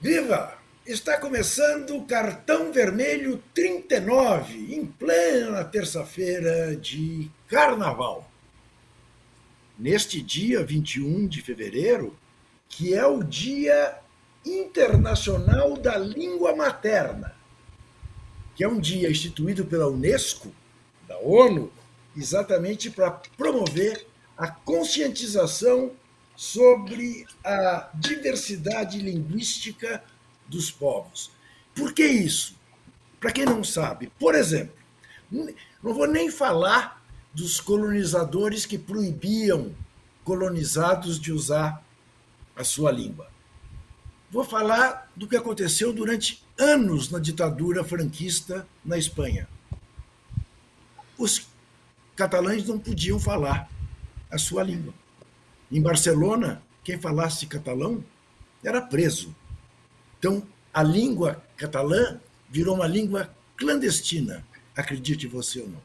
Viva! Está começando o Cartão Vermelho 39, em plena terça-feira de carnaval. Neste dia 21 de fevereiro, que é o Dia Internacional da Língua Materna, que é um dia instituído pela Unesco, da ONU, exatamente para promover a conscientização sobre a diversidade linguística dos povos. Por que isso? Para quem não sabe, por exemplo, não vou nem falar dos colonizadores que proibiam colonizados de usar a sua língua. Vou falar do que aconteceu durante anos na ditadura franquista na Espanha. Os catalães não podiam falar a sua língua. Em Barcelona, quem falasse catalão era preso. Então, a língua catalã virou uma língua clandestina, acredite você ou não.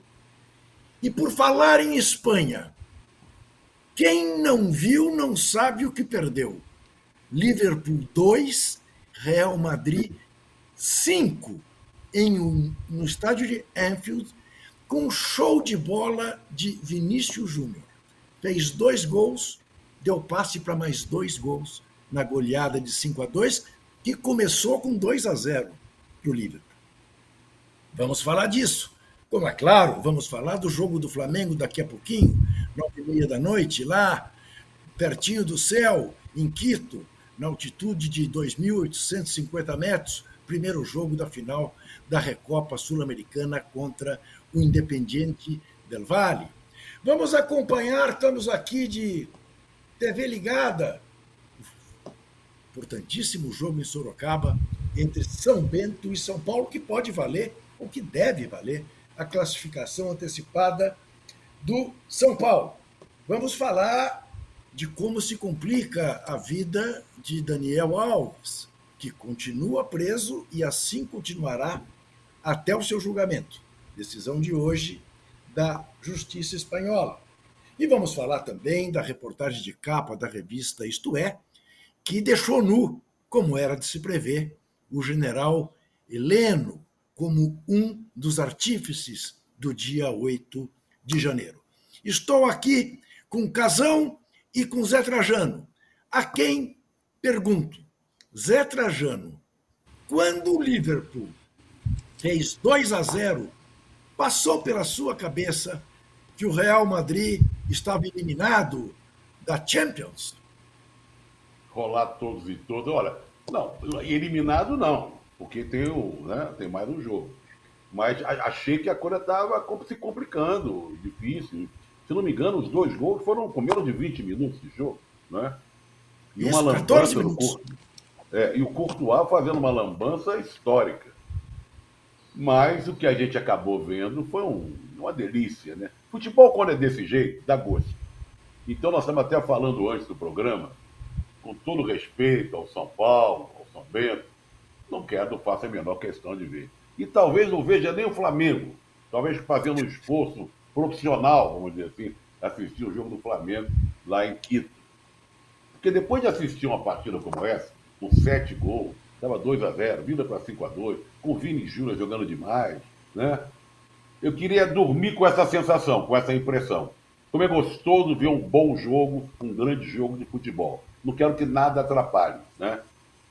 E por falar em Espanha, quem não viu não sabe o que perdeu. Liverpool 2, Real Madrid 5 em um, no estádio de Anfield, com um show de bola de Vinícius Júnior. Fez dois gols, deu passe para mais dois gols na goleada de 5 a 2, que começou com 2 a 0 para o Liverpool. Vamos falar disso. Como é claro, vamos falar do jogo do Flamengo daqui a pouquinho, nove e meia da noite, lá pertinho do céu, em Quito, na altitude de 2.850 metros, primeiro jogo da final da Recopa Sul-Americana contra o Independiente del Valle. Vamos acompanhar, estamos aqui de TV ligada, importantíssimo jogo em Sorocaba entre São Bento e São Paulo, que pode valer, ou que deve valer, a classificação antecipada do São Paulo. Vamos falar de como se complica a vida de Daniel Alves, que continua preso e assim continuará até o seu julgamento. Decisão de hoje da Justiça Espanhola. E vamos falar também da reportagem de capa da revista Isto É, que deixou nu, como era de se prever, o general Heleno como um dos artífices do dia 8 de janeiro. Estou aqui com Casão e com Zé Trajano, a quem pergunto: Zé Trajano, quando o Liverpool fez 2 a 0, passou pela sua cabeça que o Real Madrid estava eliminado da Champions? Rolar todos e todos. Olha, não, eliminado não, porque tem, o, né, tem mais um jogo. Mas achei que a coisa estava se complicando, difícil. Se não me engano, os dois gols foram com menos de 20 minutos de jogo, né? E Isso, uma lambança no corpo. É, e o Courtois fazendo uma lambança histórica. Mas o que a gente acabou vendo foi um, uma delícia, né? Futebol, quando é desse jeito, dá gosto. Então, nós estamos até falando antes do programa, com todo respeito ao São Paulo, ao São Bento, não quero, não faço a menor questão de ver. E talvez não veja nem o Flamengo, talvez fazendo um esforço profissional, vamos dizer assim, assistir o jogo do Flamengo lá em Quito. Porque depois de assistir uma partida como essa, com sete gols, estava 2 a 0 vinda para 5 a 2 com o Vini Júnior jogando demais, né? Eu queria dormir com essa sensação, com essa impressão. Como é gostoso ver um bom jogo, um grande jogo de futebol. Não quero que nada atrapalhe, né?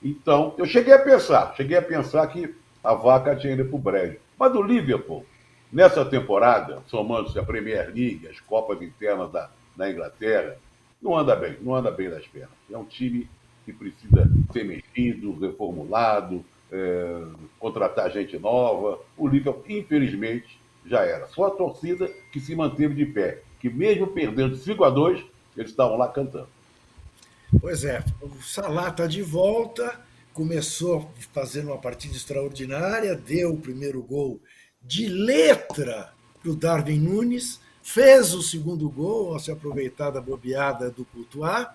Então, eu cheguei a pensar, cheguei a pensar que a vaca tinha ido para o brejo. Mas o Liverpool, Nessa temporada, somando-se a Premier League, as Copas internas da, da Inglaterra, não anda bem, não anda bem das pernas. É um time que precisa ser mexido, reformulado, é, contratar gente nova. O Liverpool, infelizmente, já era. Só a torcida que se manteve de pé, que mesmo perdendo 5 a 2 eles estavam lá cantando. Pois é, o Salah está de volta, começou fazendo uma partida extraordinária, deu o primeiro gol de letra para o Darwin Nunes, fez o segundo gol ao se aproveitar da bobeada do Courtois,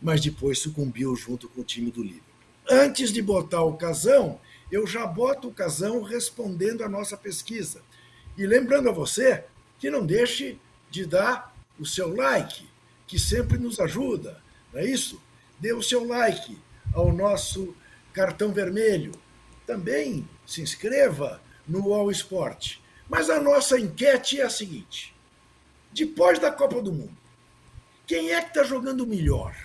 mas depois sucumbiu junto com o time do Liverpool. Antes de botar o Casão, eu já boto o Casão respondendo a nossa pesquisa. E lembrando a você que não deixe de dar o seu like, que sempre nos ajuda, não é isso? Dê o seu like ao nosso cartão vermelho. Também se inscreva no All Sport. Mas a nossa enquete é a seguinte: depois da Copa do Mundo, quem é que está jogando melhor?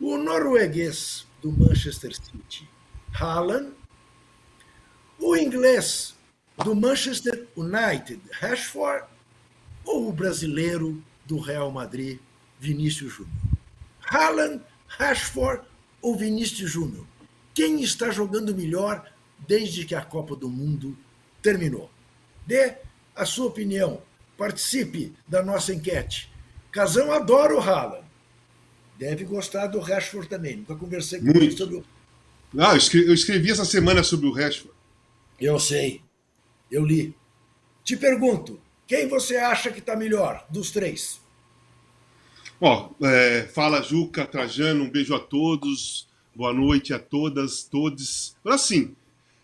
O norueguês do Manchester City, Haaland, o inglês do Manchester United, Rashford, ou o brasileiro do Real Madrid, Vinícius Júnior? Haaland, Rashford ou Vinícius Júnior? Quem está jogando melhor desde que a Copa do Mundo terminou? Dê a sua opinião. Participe da nossa enquete. Casão adora o Haaland. Deve gostar do Rashford também. Nunca conversei com Muito. ele sobre o. Não, eu escrevi, eu escrevi essa semana sobre o Rashford. Eu sei. Eu li. Te pergunto, quem você acha que está melhor dos três? Ó, é, fala Juca, Trajano, um beijo a todos, boa noite a todas, todos. Assim,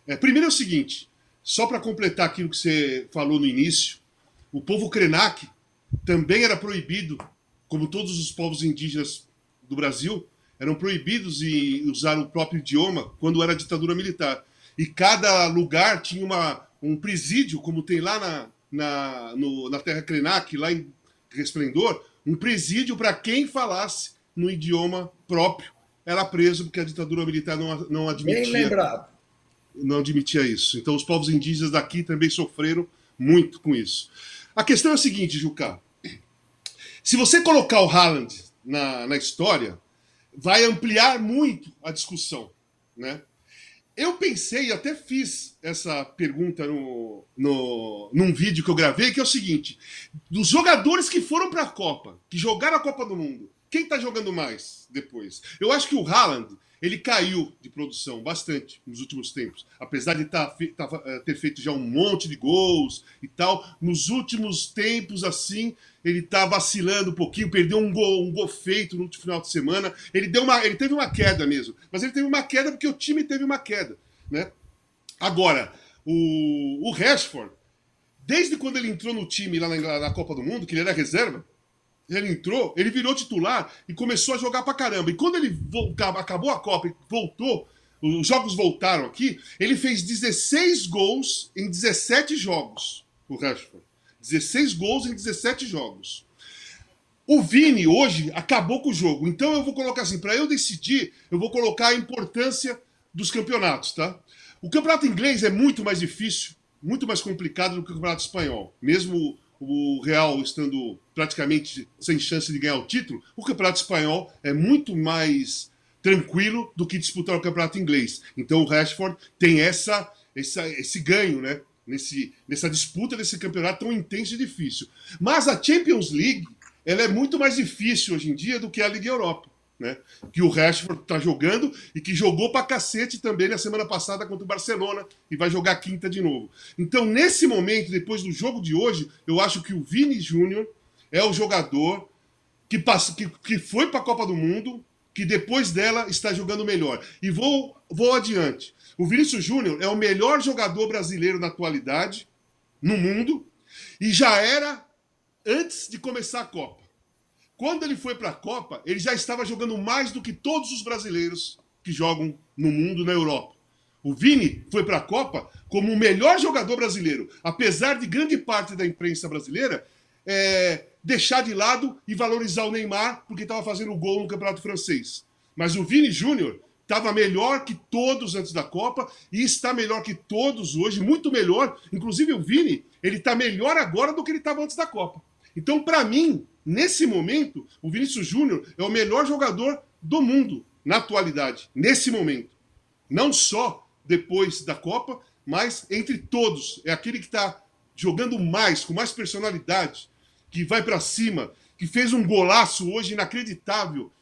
é, primeiro é o seguinte, só para completar aquilo que você falou no início, o povo Krenak também era proibido, como todos os povos indígenas do Brasil, eram proibidos de usar o próprio idioma quando era ditadura militar. E cada lugar tinha uma, um presídio, como tem lá na, na, no, na Terra Krenak, lá em Resplendor, um presídio para quem falasse no idioma próprio era preso porque a ditadura militar não, não Bem admitia lembrado. não admitia isso. Então os povos indígenas daqui também sofreram muito com isso. A questão é a seguinte, Juca. Se você colocar o Haaland na, na história, vai ampliar muito a discussão, né? Eu pensei, até fiz essa pergunta no, no, num vídeo que eu gravei, que é o seguinte: dos jogadores que foram para a Copa, que jogaram a Copa do Mundo, quem está jogando mais depois? Eu acho que o Haaland ele caiu de produção bastante nos últimos tempos. Apesar de tá, tá, ter feito já um monte de gols e tal, nos últimos tempos, assim, ele tá vacilando um pouquinho, perdeu um gol, um gol feito no último final de semana. Ele, deu uma, ele teve uma queda mesmo, mas ele teve uma queda porque o time teve uma queda. Né? Agora, o, o Rashford, desde quando ele entrou no time lá na, na Copa do Mundo, que ele era reserva, ele entrou, ele virou titular e começou a jogar pra caramba. E quando ele acabou a Copa e voltou, os jogos voltaram aqui, ele fez 16 gols em 17 jogos, o Rashford. 16 gols em 17 jogos. O Vini hoje acabou com o jogo. Então eu vou colocar assim, para eu decidir, eu vou colocar a importância dos campeonatos, tá? O campeonato inglês é muito mais difícil, muito mais complicado do que o campeonato espanhol. Mesmo o Real estando praticamente sem chance de ganhar o título, o campeonato espanhol é muito mais tranquilo do que disputar o campeonato inglês. Então o Rashford tem essa, essa esse ganho, né? Nesse, nessa disputa desse campeonato tão intenso e difícil. Mas a Champions League ela é muito mais difícil hoje em dia do que a Liga Europa. Né? Que o Rashford está jogando e que jogou pra cacete também na semana passada contra o Barcelona e vai jogar quinta de novo. Então, nesse momento, depois do jogo de hoje, eu acho que o Vini Júnior é o jogador que, passa, que, que foi para a Copa do Mundo, que depois dela está jogando melhor. E vou, vou adiante. O Vinícius Júnior é o melhor jogador brasileiro na atualidade, no mundo, e já era antes de começar a Copa. Quando ele foi para a Copa, ele já estava jogando mais do que todos os brasileiros que jogam no mundo, na Europa. O Vini foi para a Copa como o melhor jogador brasileiro, apesar de grande parte da imprensa brasileira é, deixar de lado e valorizar o Neymar porque estava fazendo gol no Campeonato Francês. Mas o Vini Júnior estava melhor que todos antes da Copa e está melhor que todos hoje, muito melhor. Inclusive o Vini, ele está melhor agora do que ele estava antes da Copa. Então, para mim, nesse momento, o Vinícius Júnior é o melhor jogador do mundo na atualidade, nesse momento. Não só depois da Copa, mas entre todos. É aquele que está jogando mais, com mais personalidade, que vai para cima, que fez um golaço hoje inacreditável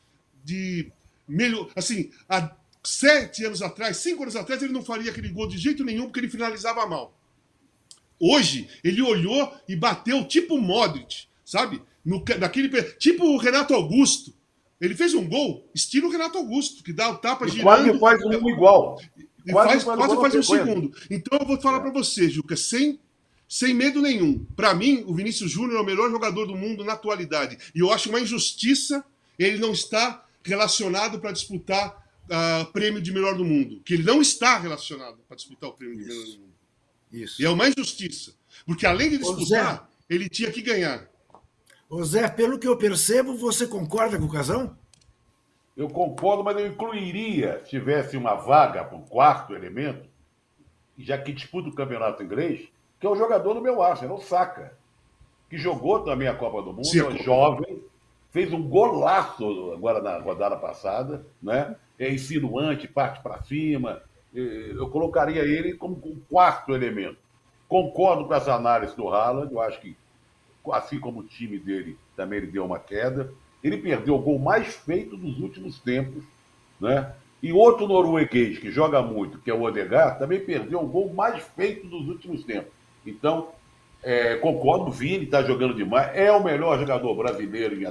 de melhor, assim, há sete anos atrás, cinco anos atrás, ele não faria aquele gol de jeito nenhum porque ele finalizava mal. Hoje, ele olhou e bateu tipo Modric, sabe? No, naquele, tipo o Renato Augusto. Ele fez um gol, estilo Renato Augusto, que dá o tapa e girando. Quase faz um igual. E quase faz, quase faz um segundo. Então eu vou falar para você, Juca, sem, sem medo nenhum. Para mim, o Vinícius Júnior é o melhor jogador do mundo na atualidade. E eu acho uma injustiça ele não estar relacionado para disputar o uh, prêmio de melhor do mundo. Que ele não está relacionado para disputar o prêmio Isso. de melhor do mundo. Isso. E é uma injustiça. Porque além de disputar, ele tinha que ganhar. Ô Zé, pelo que eu percebo, você concorda com o Casão? Eu concordo, mas eu incluiria, se tivesse uma vaga para o quarto elemento, já que disputa o campeonato inglês, que é o jogador do meu Arsenal, o Saka, que jogou também a Copa do Mundo, Sim, é jovem, fez um golaço agora na rodada passada, né? É insinuante, parte para cima. Eu colocaria ele como um quarto elemento. Concordo com as análises do Haaland, eu acho que, assim como o time dele, também ele deu uma queda. Ele perdeu o gol mais feito dos últimos tempos, né? E outro norueguês que joga muito, que é o Odegaard, também perdeu o gol mais feito dos últimos tempos. Então, é, concordo, o Vini está jogando demais. É o melhor jogador brasileiro em,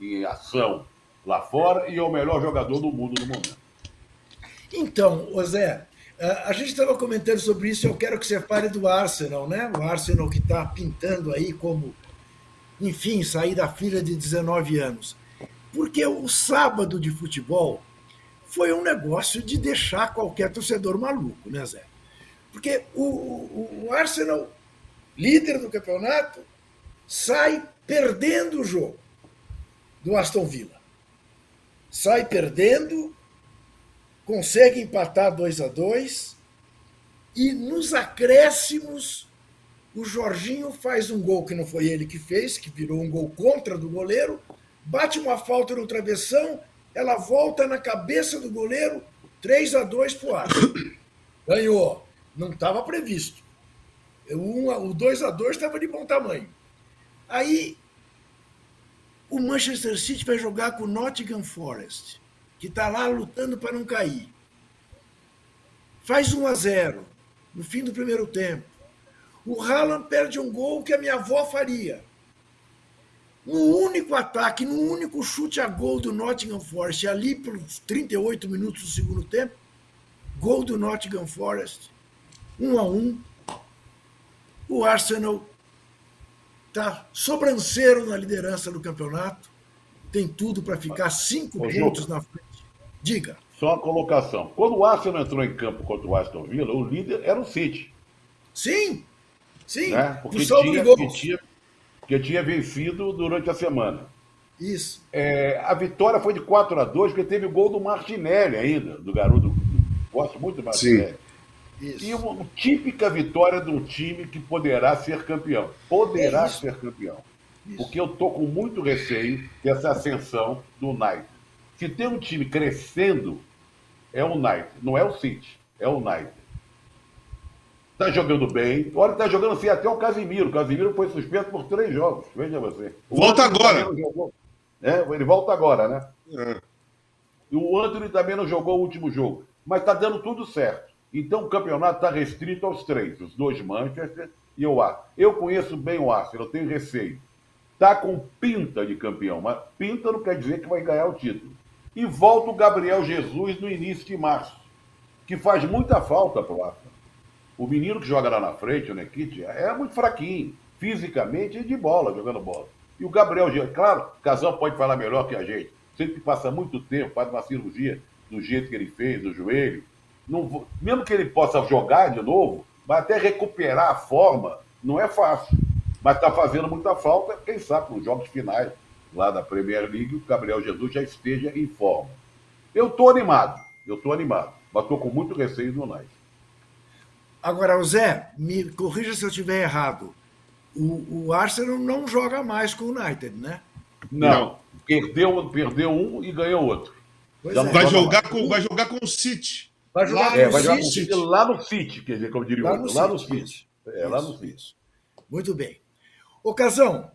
em ação lá fora e é o melhor jogador do mundo no momento. Então, Zé, a gente estava comentando sobre isso, eu quero que você fale do Arsenal, né? O Arsenal que está pintando aí como, enfim, sair da fila de 19 anos. Porque o sábado de futebol foi um negócio de deixar qualquer torcedor maluco, né, Zé? Porque o, o, o Arsenal, líder do campeonato, sai perdendo o jogo do Aston Villa. Sai perdendo, consegue empatar 2 a 2 e nos acréscimos o Jorginho faz um gol que não foi ele que fez, que virou um gol contra do goleiro, bate uma falta no travessão, ela volta na cabeça do goleiro, 3 a 2 para o Arsenal. Ganhou. Não estava previsto. o 2 a 2 estava de bom tamanho. Aí o Manchester City vai jogar com o Nottingham Forest, que está lá lutando para não cair. Faz 1 a 0 no fim do primeiro tempo. O Haaland perde um gol que a minha avó faria. No único ataque, no único chute a gol do Nottingham Forest, ali pelos 38 minutos do segundo tempo, gol do Nottingham Forest um a um. O Arsenal está sobranceiro na liderança do campeonato, tem tudo para ficar cinco Ô, pontos na frente. Diga. Só uma colocação. Quando o Arsenal entrou em campo contra o Aston Villa, o líder era o City. Sim, sim. Né? Porque tinha, que tinha, que tinha vencido durante a semana. Isso. É, a vitória foi de 4 a 2 porque teve o gol do Martinelli ainda, do garoto. Gosto muito do Martinelli. Sim. Isso. E uma típica vitória de um time que poderá ser campeão. Poderá é ser campeão. Isso. Porque eu estou com muito receio dessa ascensão do United. Se tem um time crescendo, é o United. Não é o City, é o United. Está jogando bem. Olha, está jogando assim até o Casimiro. O Casimiro foi suspenso por três jogos. Veja você. O volta agora. É, ele volta agora, né? É. E o Anthony também não jogou o último jogo. Mas está dando tudo certo. Então o campeonato está restrito aos três, os dois Manchester e o Arsenal. Eu conheço bem o Arsenal, eu tenho receio. Está com pinta de campeão, mas pinta não quer dizer que vai ganhar o título. E volta o Gabriel Jesus no início de março, que faz muita falta para o Arsenal. O menino que joga lá na frente, o Nekit, é muito fraquinho, fisicamente e de bola, jogando bola. E o Gabriel Jesus, claro, o Casão pode falar melhor que a gente. Sempre passa muito tempo, faz uma cirurgia do jeito que ele fez, do joelho, não, mesmo que ele possa jogar de novo, mas até recuperar a forma não é fácil. Mas está fazendo muita falta, quem sabe nos jogos finais lá da Premier League, o Gabriel Jesus já esteja em forma. Eu estou animado, eu estou animado, mas estou com muito receio no United. Agora, Zé, me corrija se eu estiver errado. O, o, Arsenal não joga mais com o United, né? Não, não. Perdeu, perdeu um e ganhou outro. É. Vai, jogar com, vai jogar com o City. Vai jogar, lá, é, vai jogar City. lá no City, quer dizer, como diria lá outro. No lá no City. É, isso, lá no City. Muito bem. Ocasão,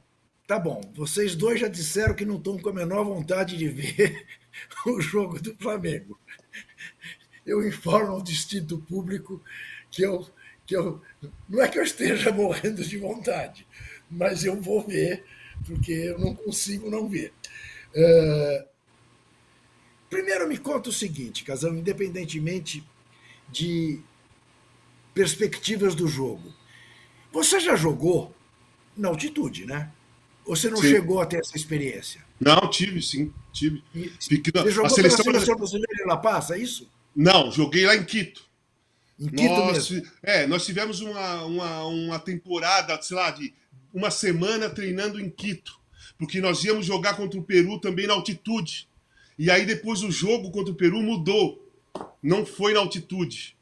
tá bom. Vocês dois já disseram que não estão com a menor vontade de ver o jogo do Flamengo. Eu informo ao distinto público que eu, que eu. Não é que eu esteja morrendo de vontade, mas eu vou ver, porque eu não consigo não ver. Uh, Primeiro, me conta o seguinte, Casão, independentemente de perspectivas do jogo. Você já jogou na altitude, né? Ou você não sim. chegou a ter essa experiência? Não, tive, sim. Tive. E, você jogou a seleção, seleção brasileira em La Paz, é isso? Não, joguei lá em Quito. Em Quito nós, mesmo? É, nós tivemos uma, uma, uma temporada, sei lá, de uma semana treinando em Quito. Porque nós íamos jogar contra o Peru também na altitude. E aí depois o jogo contra o Peru mudou. Não foi na altitude.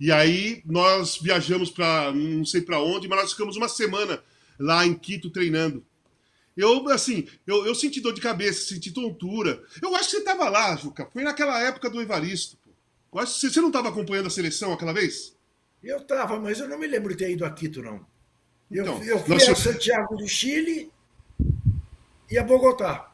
E aí nós viajamos para não sei para onde, mas nós ficamos uma semana lá em Quito treinando. Eu, assim, eu, eu senti dor de cabeça, senti tontura. Eu acho que você estava lá, Juca. Foi naquela época do Evaristo. Eu acho que você não estava acompanhando a seleção aquela vez? Eu estava, mas eu não me lembro de ter ido a Quito, não. Eu, então, eu fui nós... a Santiago do Chile e a Bogotá.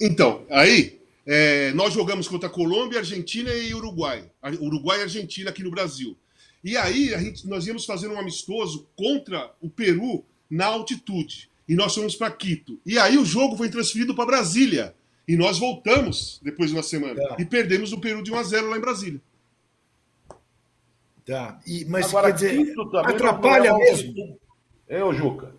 Então, aí é, nós jogamos contra Colômbia, Argentina e Uruguai. Uruguai e Argentina aqui no Brasil. E aí a gente, nós íamos fazer um amistoso contra o Peru na altitude. E nós fomos para Quito. E aí o jogo foi transferido para Brasília. E nós voltamos depois de uma semana. Tá. E perdemos o Peru de 1 a 0 lá em Brasília. Tá. E, mas Agora, quer dizer, atrapalha é mesmo. É, o Juca.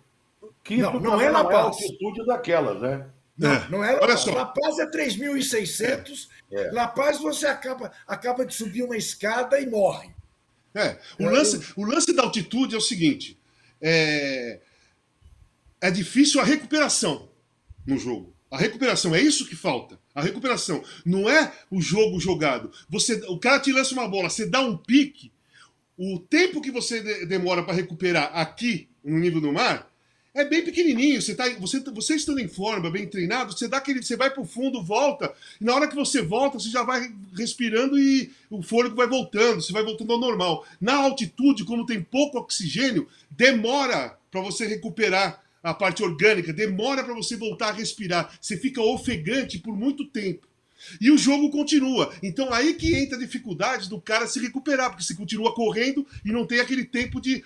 Quito não, não é La Paz. Não é a altitude daquelas, né? Não, é. não é La Olha Paz. Só. La Paz é 3.600. É. é. La Paz você acaba, acaba de subir uma escada e morre. É. O, lance, o lance da altitude é o seguinte: é, é difícil a recuperação no jogo. A recuperação é isso que falta. A recuperação não é o jogo jogado. Você, o cara te lança uma bola, você dá um pique, o tempo que você demora para recuperar aqui no nível do mar é bem pequenininho. Você, tá, você, você estando em forma, bem treinado, você dá aquele, você vai para o fundo, volta. E na hora que você volta, você já vai respirando e o fôlego vai voltando, você vai voltando ao normal. Na altitude, como tem pouco oxigênio, demora para você recuperar a parte orgânica, demora para você voltar a respirar. Você fica ofegante por muito tempo. E o jogo continua. Então aí que entra a dificuldade do cara se recuperar, porque você continua correndo e não tem aquele tempo de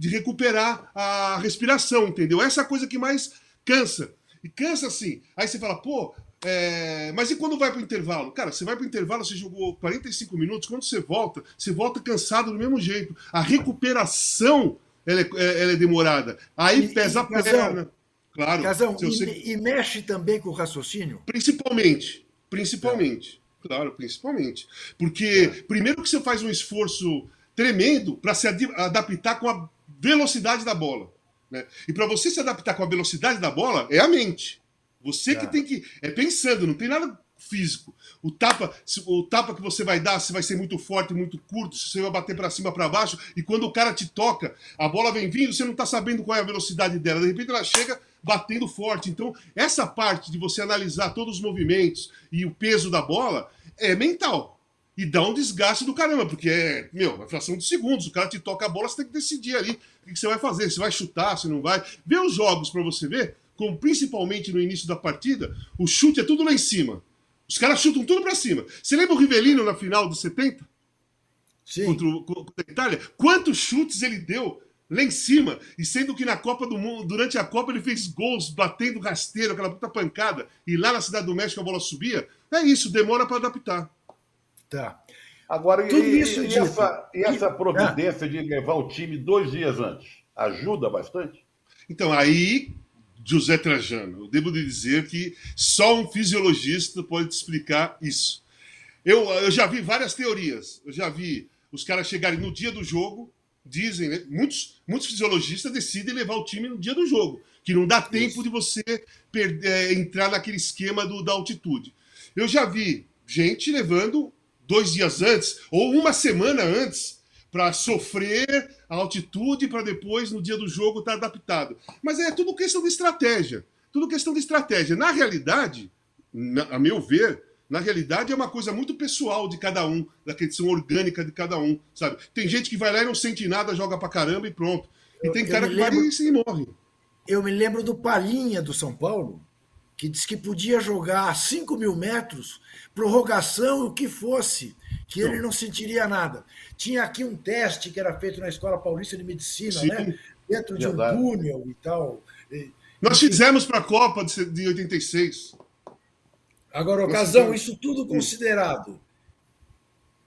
de recuperar a respiração, entendeu? Essa é a coisa que mais cansa. E cansa assim. Aí você fala, pô, é... mas e quando vai para o intervalo? Cara, você vai para o intervalo, você jogou 45 minutos, quando você volta, você volta cansado do mesmo jeito. A recuperação ela é, é ela é demorada. Aí e, pesa e, a perna. Claro. Casão, e, você... e, mexe também com o raciocínio? Principalmente. Principalmente. É. Claro, principalmente. Porque, primeiro que você faz um esforço tremendo para se adaptar com a velocidade da bola. Né? E para você se adaptar com a velocidade da bola, é a mente. Você que é. tem que. É pensando, não tem nada físico. O tapa, o tapa que você vai dar, se vai ser muito forte, muito curto, se você vai bater para cima, para baixo, e quando o cara te toca, a bola vem vindo, você não está sabendo qual é a velocidade dela. De repente ela chega batendo forte. Então, essa parte de você analisar todos os movimentos e o peso da bola é mental e dá um desgaste do caramba, porque é, meu, uma fração de segundos. O cara te toca a bola, você tem que decidir ali o que você vai fazer. Se vai chutar, se não vai. Vê os jogos para você ver, como principalmente no início da partida, o chute é tudo lá em cima. Os caras chutam tudo para cima. Você lembra o Rivelino na final dos 70? Sim. Contra, o, contra a Itália? Quantos chutes ele deu lá em cima? E sendo que na Copa do Mundo, durante a Copa, ele fez gols batendo rasteiro, aquela puta pancada, e lá na Cidade do México a bola subia. É isso, demora para adaptar. Tá. Agora, Tudo e, isso e, essa, e essa providência de levar o time dois dias antes ajuda bastante? Então, aí, José Trajano, eu devo dizer que só um fisiologista pode te explicar isso. Eu, eu já vi várias teorias. Eu já vi os caras chegarem no dia do jogo, dizem, né? muitos, muitos fisiologistas decidem levar o time no dia do jogo, que não dá tempo isso. de você perder, é, entrar naquele esquema do, da altitude. Eu já vi gente levando dois dias antes ou uma semana antes para sofrer a altitude para depois no dia do jogo estar tá adaptado. Mas é tudo questão de estratégia. Tudo questão de estratégia. Na realidade, na, a meu ver, na realidade é uma coisa muito pessoal de cada um, da questão orgânica de cada um, sabe? Tem gente que vai lá e não sente nada, joga pra caramba e pronto. E tem cara que lembro, vai e morre. Eu me lembro do Palinha do São Paulo, que disse que podia jogar a 5 mil metros, prorrogação, o que fosse, que ele não sentiria nada. Tinha aqui um teste que era feito na Escola Paulista de Medicina, Sim, né? dentro de verdade. um túnel e tal. Nós fizemos para a Copa de 86. Agora, ocasião, isso tudo considerado,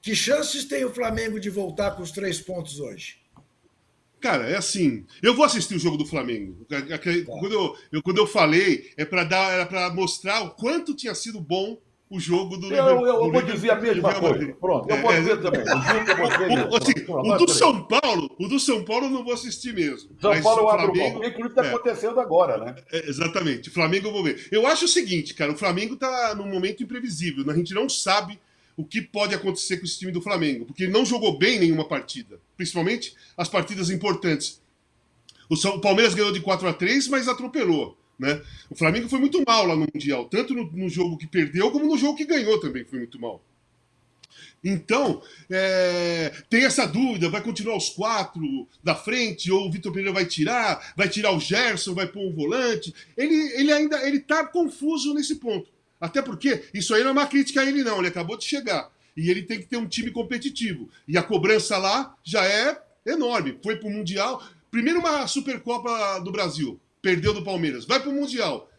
que chances tem o Flamengo de voltar com os três pontos hoje? Cara, é assim. Eu vou assistir o jogo do Flamengo. Tá. Quando, eu, eu, quando eu falei, é para dar, era para mostrar o quanto tinha sido bom o jogo do Eu, eu, eu vou dizer a mesma coisa. Pronto, eu vou é, dizer também. O, assim, o do São Paulo, o do São Paulo eu não vou assistir mesmo. São Paulo eu abro Flamengo, mão. Inclusive está é, acontecendo agora, né? É, exatamente. Flamengo eu vou ver. Eu acho o seguinte, cara, o Flamengo está num momento imprevisível. A gente não sabe o que pode acontecer com esse time do Flamengo, porque ele não jogou bem nenhuma partida, principalmente as partidas importantes. O, São, o Palmeiras ganhou de 4 a 3 mas atropelou. Né? O Flamengo foi muito mal lá no Mundial, tanto no, no jogo que perdeu, como no jogo que ganhou também foi muito mal. Então, é, tem essa dúvida: vai continuar os quatro da frente, ou o Vitor Pereira vai tirar, vai tirar o Gerson, vai pôr um volante. Ele, ele ainda ele está confuso nesse ponto. Até porque isso aí não é uma crítica a ele, não. Ele acabou de chegar. E ele tem que ter um time competitivo. E a cobrança lá já é enorme. Foi para o Mundial. Primeiro uma Supercopa do Brasil. Perdeu do Palmeiras. Vai para o Mundial.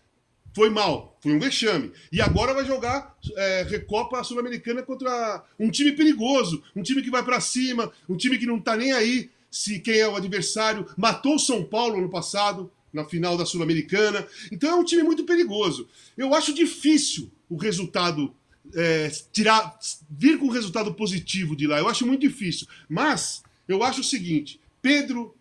Foi mal. Foi um vexame. E agora vai jogar é, Recopa Sul-Americana contra um time perigoso. Um time que vai para cima. Um time que não está nem aí se quem é o adversário. Matou o São Paulo no passado na final da Sul-Americana. Então é um time muito perigoso. Eu acho difícil o resultado é, tirar, vir com um resultado positivo de lá. Eu acho muito difícil. Mas eu acho o seguinte: Pedro,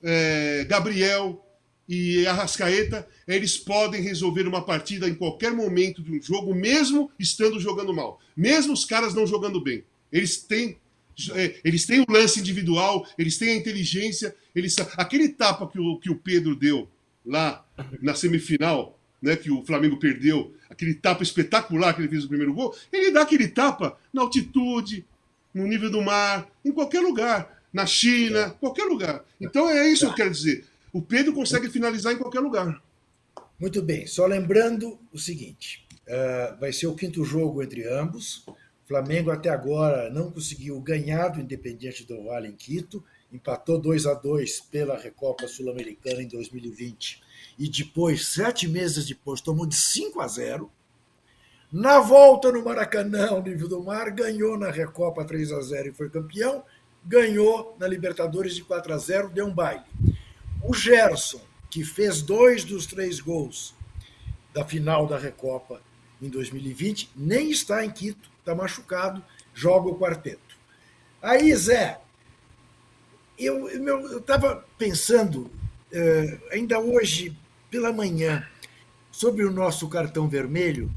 é, Gabriel e Arrascaeta, eles podem resolver uma partida em qualquer momento de um jogo, mesmo estando jogando mal, mesmo os caras não jogando bem. Eles têm é, eles têm o lance individual, eles têm a inteligência, eles aquele tapa que o, que o Pedro deu lá na semifinal, né, que o Flamengo perdeu, aquele tapa espetacular que ele fez no primeiro gol, ele dá aquele tapa na altitude, no nível do mar, em qualquer lugar, na China, qualquer lugar. Então é isso que eu quero dizer. O Pedro consegue finalizar em qualquer lugar. Muito bem. Só lembrando o seguinte: uh, vai ser o quinto jogo entre ambos. Flamengo até agora não conseguiu ganhar do Independiente do Vale em Quito, empatou 2 a 2 pela Recopa Sul-Americana em 2020 e depois, sete meses depois, tomou de 5 a 0. Na volta no Maracanã, o nível do mar, ganhou na Recopa 3 a 0 e foi campeão, ganhou na Libertadores de 4 a 0 deu um baile. O Gerson, que fez dois dos três gols da final da Recopa em 2020, nem está em Quito, está machucado, joga o quarteto. Aí, Zé, eu estava pensando, eh, ainda hoje pela manhã, sobre o nosso cartão vermelho,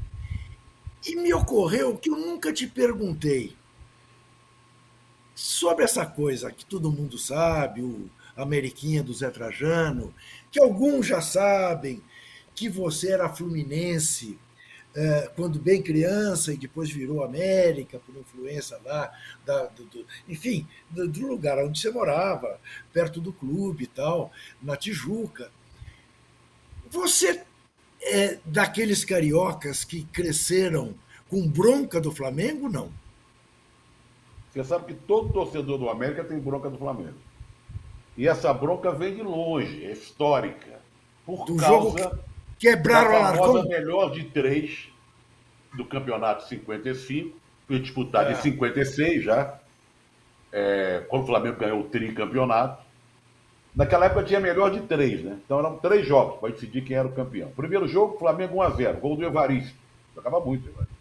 e me ocorreu que eu nunca te perguntei sobre essa coisa que todo mundo sabe, o Ameriquinha do Zé Trajano, que alguns já sabem que você era fluminense é, quando bem criança e depois virou América por influência lá, da, do, do, enfim, do, do, lugar onde você morava, perto do clube e tal, na Tijuca. Você é daqueles cariocas que cresceram com bronca do Flamengo, não? Você sabe que todo torcedor do América tem bronca do Flamengo. E essa bronca vem de longe, é histórica. Por do causa Quebraram a famosa melhor de três do campeonato 55, foi disputado é. em 56 já, é, quando o Flamengo ganhou o tricampeonato. Naquela época tinha melhor de três, né? Então eram três jogos para decidir quem era o campeão. Primeiro jogo, Flamengo 1x0, gol do Evaristo. Jogava muito, Evaristo.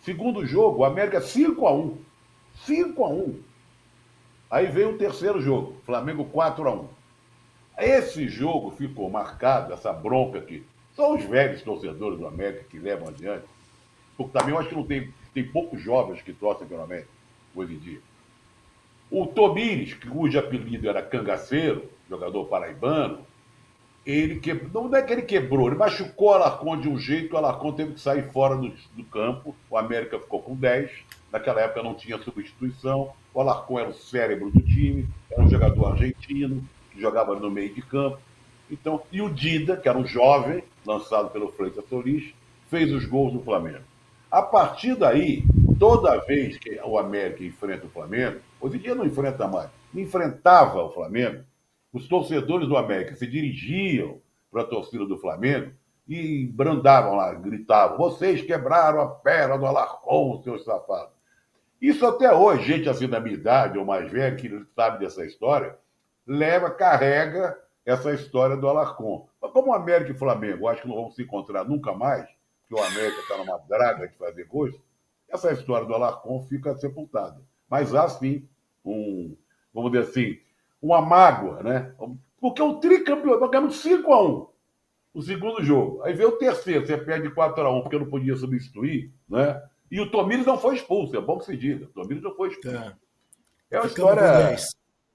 Segundo jogo, América 5x1. 5x1. Aí veio o terceiro jogo, Flamengo 4x1. Esse jogo ficou marcado, essa bronca que são os velhos torcedores do América que levam adiante. Porque também eu acho que não tem, tem poucos jovens que torcem pelo América hoje em dia. O Tomires, cujo apelido era Cangaceiro, jogador paraibano, ele quebrou, não é que ele quebrou, ele machucou o Alarcon de um jeito, o Alarcon teve que sair fora do, do campo, o América ficou com 10, naquela época não tinha substituição, o Alarcon era o cérebro do time, era um jogador argentino, que jogava no meio de campo. Então, e o Dida, que era um jovem, lançado pelo Freitas Solis, fez os gols do Flamengo. A partir daí, toda vez que o América enfrenta o Flamengo, hoje em dia não enfrenta mais, enfrentava o Flamengo, os torcedores do América se dirigiam para a torcida do Flamengo e brandavam lá, gritavam: vocês quebraram a perna do Alarcon, seus safados. Isso até hoje, gente assim da minha idade ou mais velha, que sabe dessa história, leva, carrega essa história do Alarcon. Mas como o América e Flamengo, acho que não vão se encontrar nunca mais, que o América está numa draga de fazer coisa, essa história do Alarcon fica sepultada. Mas há sim um, vamos dizer assim, uma mágoa, né? Porque o tricampeão, nós ganhamos 5 a 1 o segundo jogo. Aí veio o terceiro, você perde 4 a 1 porque não podia substituir, né? E o Tomires não foi expulso, é bom que se diga. O Tomires não foi expulso. Tá. É uma história.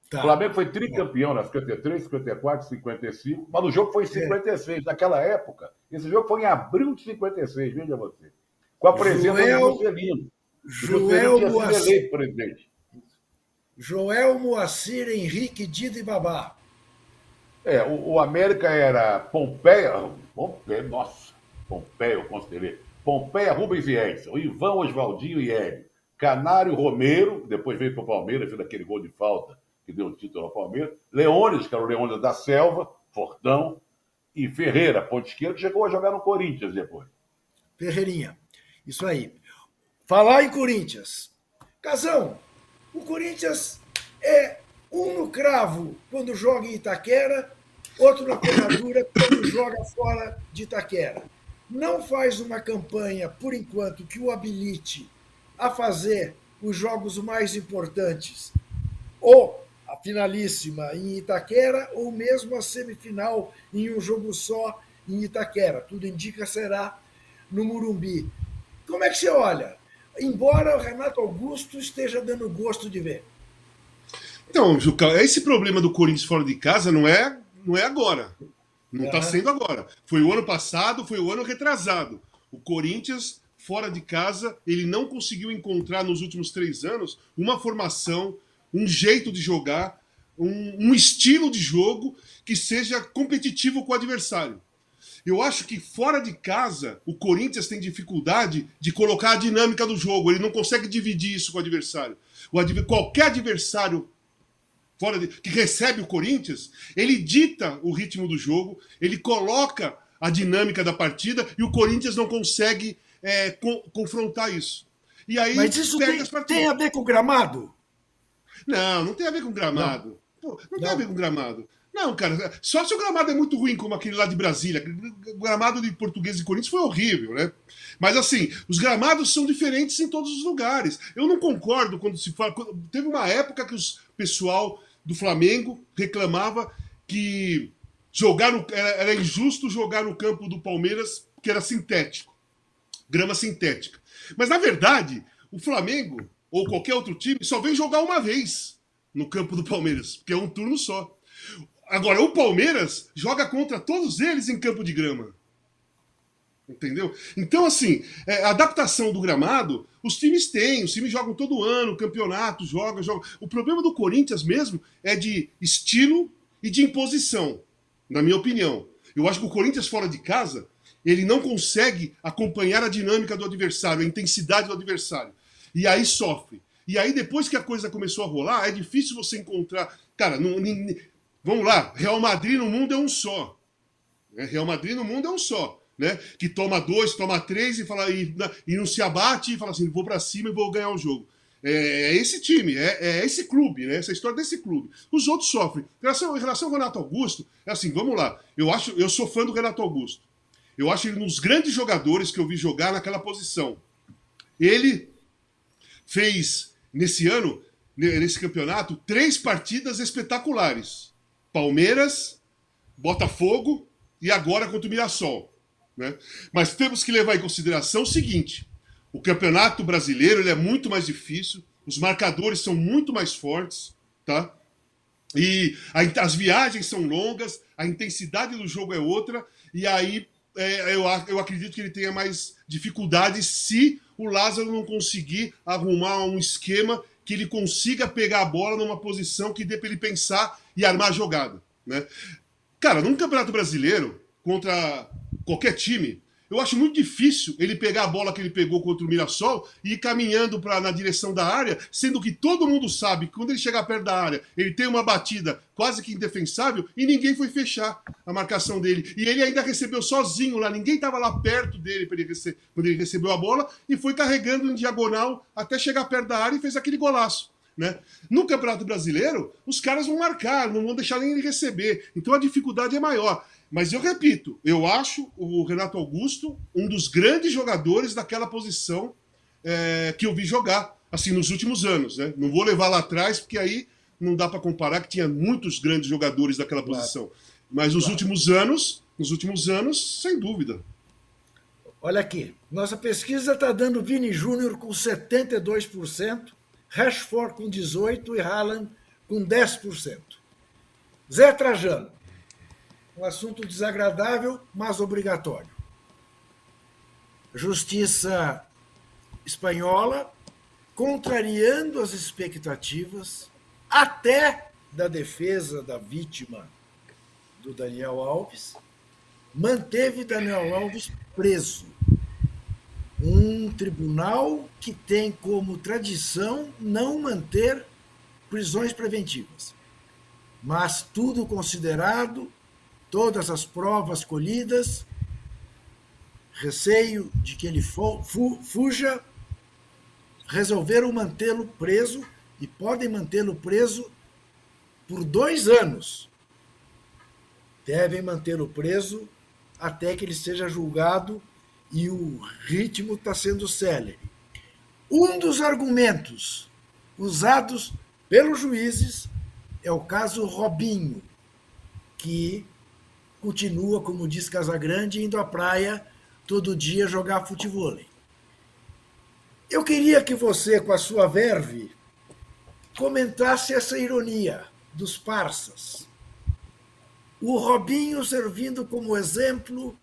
Tá. O Flamengo foi tricampeão na 53, 54, 55, mas o jogo foi em 56. É. Naquela época, esse jogo foi em abril de 56, veja você. Com a presença Joel, do Juscelino. Joel Moacir, presidente. Joel Moacir, Henrique, Dida e Babá. É, o, o, América era Pompeia, Pompeia, nossa, Pompeia, eu considerei. Pompeia, Rubens e Edson, Ivan, Oswaldinho e Hélio. Canário Romero, depois veio para o Palmeiras, fez aquele gol de falta que deu o título ao Palmeiras. Leônidas, que era o Leônidas da Selva, Fortão. E Ferreira, esquerda, que chegou a jogar no Corinthians depois. Ferreirinha, isso aí. Falar em Corinthians. Casão, o Corinthians é um no cravo quando joga em Itaquera, outro na ferradura quando joga fora de Itaquera. Não faz uma campanha, por enquanto, que o habilite a fazer os jogos mais importantes, ou a finalíssima em Itaquera, ou mesmo a semifinal em um jogo só em Itaquera. Tudo indica será no Murumbi. Como é que você olha? Embora o Renato Augusto esteja dando gosto de ver. Então, Juca, esse problema do Corinthians fora de casa não é, não é agora. Não está sendo agora. Foi o ano passado, foi o ano retrasado. O Corinthians fora de casa, ele não conseguiu encontrar nos últimos três anos uma formação, um jeito de jogar, um, um estilo de jogo que seja competitivo com o adversário. Eu acho que fora de casa, o Corinthians tem dificuldade de colocar a dinâmica do jogo. Ele não consegue dividir isso com o adversário. O adver... Qualquer adversário fora de... que recebe o Corinthians, ele dita o ritmo do jogo, ele coloca a dinâmica da partida e o Corinthians não consegue é, co confrontar isso. E aí Mas isso tem, tem, a ver com o gramado? Não, não tem a ver com gramado. Não, Pô, não, não. tem a ver com gramado. Não, cara, só se o gramado é muito ruim, como aquele lá de Brasília. O gramado de Português e Corinthians foi horrível, né? Mas assim, os gramados são diferentes em todos os lugares. Eu não concordo quando se fala. Teve uma época que o pessoal do Flamengo reclamava que jogar no, era, era injusto jogar no campo do Palmeiras, que era sintético grama sintética. Mas, na verdade, o Flamengo ou qualquer outro time só vem jogar uma vez no campo do Palmeiras, porque é um turno só. Agora, o Palmeiras joga contra todos eles em campo de grama. Entendeu? Então, assim, é, adaptação do gramado, os times têm, os times jogam todo ano, campeonato, jogam, jogam. O problema do Corinthians mesmo é de estilo e de imposição, na minha opinião. Eu acho que o Corinthians fora de casa ele não consegue acompanhar a dinâmica do adversário, a intensidade do adversário. E aí sofre. E aí, depois que a coisa começou a rolar, é difícil você encontrar. Cara, não, nem, vamos lá, Real Madrid no mundo é um só. Né? Real Madrid no mundo é um só. Né? Que toma dois, toma três e, fala, e, e não se abate e fala assim: vou para cima e vou ganhar o jogo. É, é, esse time, é, é, esse clube, né? essa história desse clube. Os outros sofrem. Em relação, em relação ao Renato Augusto, é assim, vamos lá. Eu acho, eu sou fã do Renato Augusto. Eu acho ele um dos grandes jogadores que eu vi jogar naquela posição. Ele fez, nesse ano, nesse campeonato, três partidas espetaculares: Palmeiras, Botafogo e agora contra o Mirassol. Né? Mas temos que levar em consideração o seguinte: o campeonato brasileiro ele é muito mais difícil, os marcadores são muito mais fortes, tá? E a, as viagens são longas, a intensidade do jogo é outra, e aí é, eu, eu acredito que ele tenha mais dificuldade se o Lázaro não conseguir arrumar um esquema que ele consiga pegar a bola numa posição que dê para ele pensar e armar a jogada. Né? Cara, num campeonato brasileiro, contra qualquer time, eu acho muito difícil ele pegar a bola que ele pegou contra o Mirassol e ir caminhando pra, na direção da área, sendo que todo mundo sabe que quando ele chegar perto da área, ele tem uma batida quase que indefensável e ninguém foi fechar a marcação dele. E ele ainda recebeu sozinho lá, ninguém estava lá perto dele ele quando ele recebeu a bola e foi carregando em diagonal até chegar perto da área e fez aquele golaço. Né? No Campeonato Brasileiro, os caras vão marcar, não vão deixar nem ele receber. Então a dificuldade é maior. Mas eu repito, eu acho o Renato Augusto um dos grandes jogadores daquela posição é, que eu vi jogar assim nos últimos anos. Né? Não vou levar lá atrás, porque aí não dá para comparar que tinha muitos grandes jogadores daquela claro. posição. Mas nos claro. últimos anos, nos últimos anos, sem dúvida. Olha aqui, nossa pesquisa está dando Vini Júnior com 72%, Rashford com 18% e Haaland com 10%. Zé Trajano, um assunto desagradável, mas obrigatório. Justiça espanhola, contrariando as expectativas, até da defesa da vítima do Daniel Alves, manteve Daniel Alves preso. Um tribunal que tem como tradição não manter prisões preventivas. Mas tudo considerado, todas as provas colhidas, receio de que ele fuja, resolveram mantê-lo preso e podem mantê-lo preso por dois anos. Devem mantê-lo preso até que ele seja julgado e o ritmo está sendo célere. Um dos argumentos usados pelos juízes é o caso Robinho, que continua, como diz Casagrande, indo à praia todo dia jogar futebol. Eu queria que você, com a sua verve, comentasse essa ironia dos parças o Robinho servindo como exemplo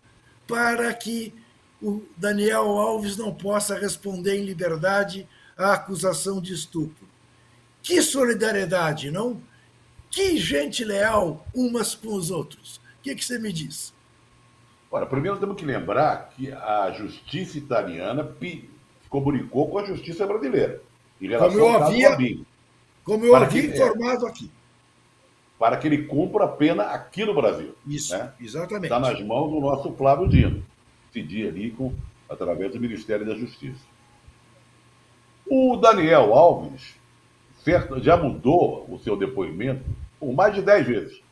para que o Daniel Alves não possa responder em liberdade à acusação de estupro. Que solidariedade, não? Que gente leal umas com os outros. O que, que você me diz? Ora, primeiro temos que lembrar que a justiça italiana comunicou com a justiça brasileira. Em como eu havia, como eu havia informado aqui para que ele cumpra a pena aqui no Brasil. Isso, né? exatamente. Está nas mãos do nosso Flávio Dino, decidir ali com, através do Ministério da Justiça. O Daniel Alves já mudou o seu depoimento por mais de dez vezes.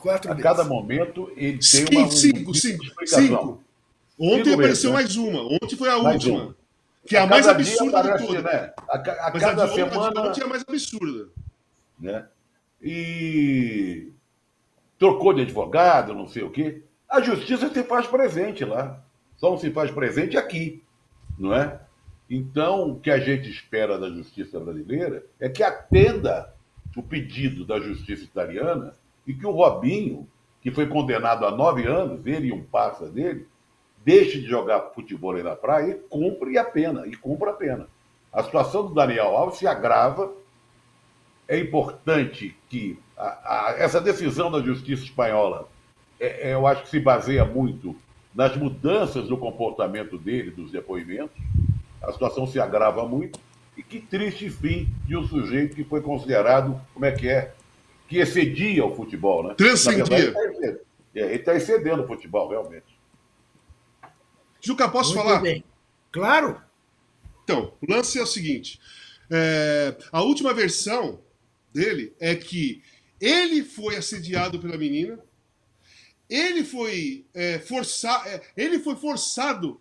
Quatro a vezes. cada momento ele tem cinco, uma um, cinco, cinco, cinco. Ontem cinco apareceu vezes, né? mais uma. Ontem foi a mais última. Uma. Que é a, a mais absurda aparece, de todas. Né? A, a cada a semana. Ontem é a mais absurda. Né? e trocou de advogado, não sei o quê. A justiça se faz presente lá. Só não se faz presente aqui, não é? Então, o que a gente espera da justiça brasileira é que atenda o pedido da justiça italiana e que o Robinho, que foi condenado a nove anos, ele e um parça dele, deixe de jogar futebol aí na praia e cumpre a pena, e cumpra a pena. A situação do Daniel Alves se agrava é importante que a, a, essa decisão da justiça espanhola, é, é, eu acho que se baseia muito nas mudanças do comportamento dele, dos depoimentos. A situação se agrava muito. E que triste fim de um sujeito que foi considerado, como é que é, que excedia o futebol, né? Transcendia. Ele está excedendo o futebol, realmente. Juca, posso muito falar? Bem. Claro. Então, o lance é o seguinte. É, a última versão dele é que ele foi assediado pela menina, ele foi, é, forçar, é, ele foi forçado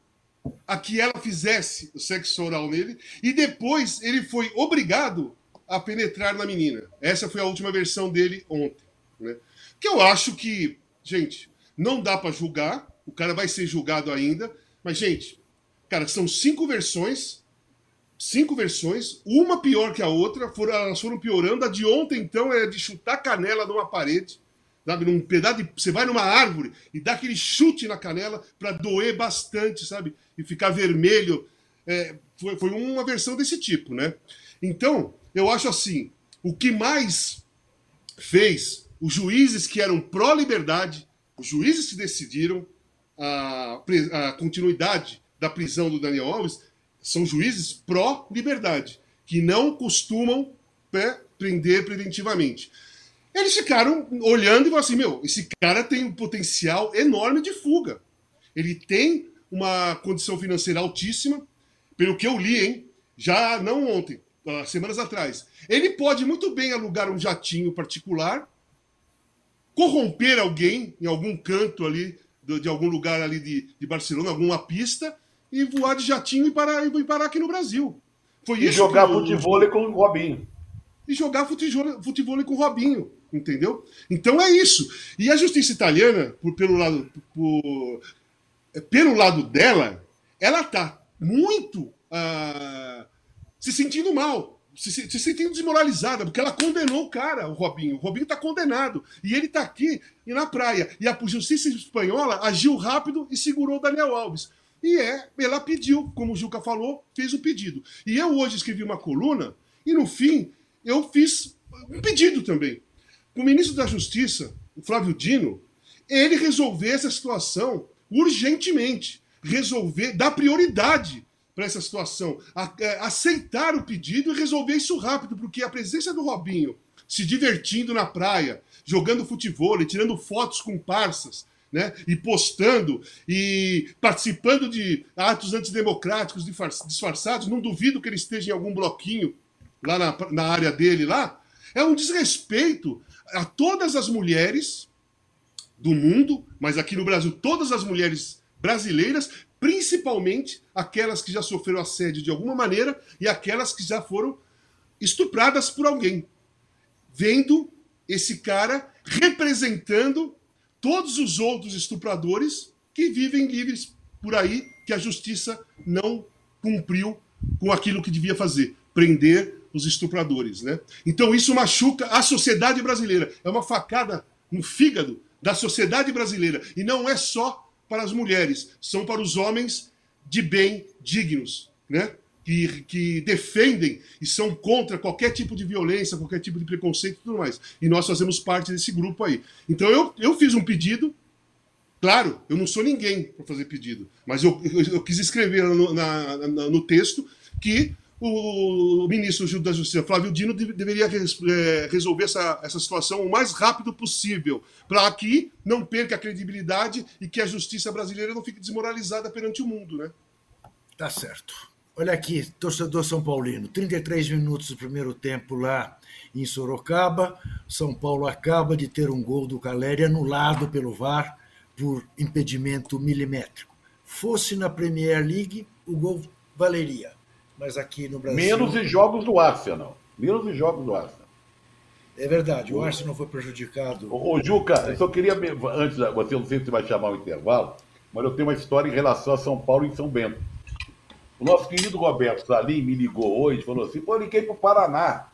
a que ela fizesse o sexo oral nele, e depois ele foi obrigado a penetrar na menina. Essa foi a última versão dele ontem. Né? Que eu acho que, gente, não dá para julgar, o cara vai ser julgado ainda, mas, gente, cara, são cinco versões cinco versões, uma pior que a outra, foram, elas foram piorando. A de ontem, então, é de chutar canela numa parede, sabe? Num pedaço de. Você vai numa árvore e dá aquele chute na canela para doer bastante, sabe? E ficar vermelho. É, foi, foi uma versão desse tipo, né? Então, eu acho assim: o que mais fez os juízes que eram pró-liberdade, os juízes que decidiram a, a continuidade da prisão do Daniel Alves, são juízes pró-liberdade, que não costumam prender preventivamente. Eles ficaram olhando e falaram assim: meu, esse cara tem um potencial enorme de fuga. Ele tem uma condição financeira altíssima, pelo que eu li, hein? Já não ontem, uh, semanas atrás. Ele pode muito bem alugar um jatinho particular, corromper alguém em algum canto ali, de, de algum lugar ali de, de Barcelona, alguma pista, e voar de jatinho e parar, e parar aqui no Brasil. Foi e jogar que, futebol com o Robinho. E jogar futebol, futebol com o Robinho, entendeu? Então é isso. E a justiça italiana, por, pelo, lado, por, pelo lado dela, ela tá muito uh, se sentindo mal, se, se, sentindo desmoralizada, porque ela condenou o cara, o Robinho. O Robinho está condenado. E ele está aqui e na praia. E a justiça espanhola agiu rápido e segurou o Daniel Alves. E é, ela pediu, como o Juca falou, fez o pedido. E eu hoje escrevi uma coluna e no fim eu fiz um pedido também. O ministro da Justiça, o Flávio Dino, ele resolver essa situação urgentemente, resolver, dar prioridade para essa situação, é, aceitar o pedido e resolver isso rápido, porque a presença do Robinho se divertindo na praia, jogando futebol, tirando fotos com parças, né? E postando e participando de atos antidemocráticos disfarçados, não duvido que ele esteja em algum bloquinho lá na, na área dele lá. É um desrespeito a todas as mulheres do mundo, mas aqui no Brasil, todas as mulheres brasileiras, principalmente aquelas que já sofreram assédio de alguma maneira e aquelas que já foram estupradas por alguém. Vendo esse cara representando todos os outros estupradores que vivem livres por aí, que a justiça não cumpriu com aquilo que devia fazer, prender os estupradores, né? Então isso machuca a sociedade brasileira, é uma facada no fígado da sociedade brasileira e não é só para as mulheres, são para os homens de bem dignos, né? Que, que, defendem e são contra qualquer tipo de violência, qualquer tipo de preconceito e tudo mais. E nós fazemos parte desse grupo aí. Então eu, eu fiz um pedido. Claro, eu não sou ninguém para fazer pedido, mas eu, eu, eu quis escrever no, na, na, no texto que o ministro da Justiça, Flávio Dino, deveria é, resolver essa, essa situação o mais rápido possível, para que não perca a credibilidade e que a justiça brasileira não fique desmoralizada perante o mundo, né? Tá certo. Olha aqui, torcedor São Paulino, 33 minutos do primeiro tempo lá em Sorocaba. São Paulo acaba de ter um gol do Caleri anulado pelo VAR por impedimento milimétrico. Fosse na Premier League, o gol valeria mas aqui no Brasil. Menos os jogos do Arsenal. Menos os jogos do Arsenal. É verdade, o Arsenal foi prejudicado. Ô, ô Juca, eu só queria, antes, você não sei se vai chamar o intervalo, mas eu tenho uma história em relação a São Paulo e São Bento. O nosso querido Roberto Salim me ligou hoje falou assim: pô, eu liguei para o Paraná.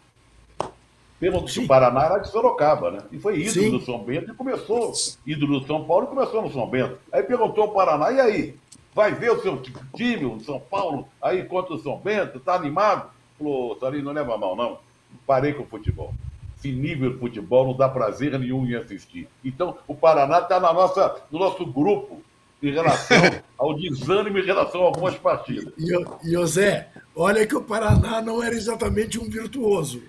Perguntou se o Paraná era de Sorocaba, né? E foi ídolo Sim. do São Bento e começou, ídolo do São Paulo e começou no São Bento. Aí perguntou ao Paraná, e aí? Vai ver o seu time, o São Paulo, aí contra o São Bento, tá animado? Falou, Sarinho, não leva mal, não. Parei com o futebol. Esse nível de futebol não dá prazer nenhum em assistir. Então, o Paraná está na nossa, no nosso grupo em relação ao desânimo em relação a algumas partidas. E, e José, olha que o Paraná não era exatamente um virtuoso.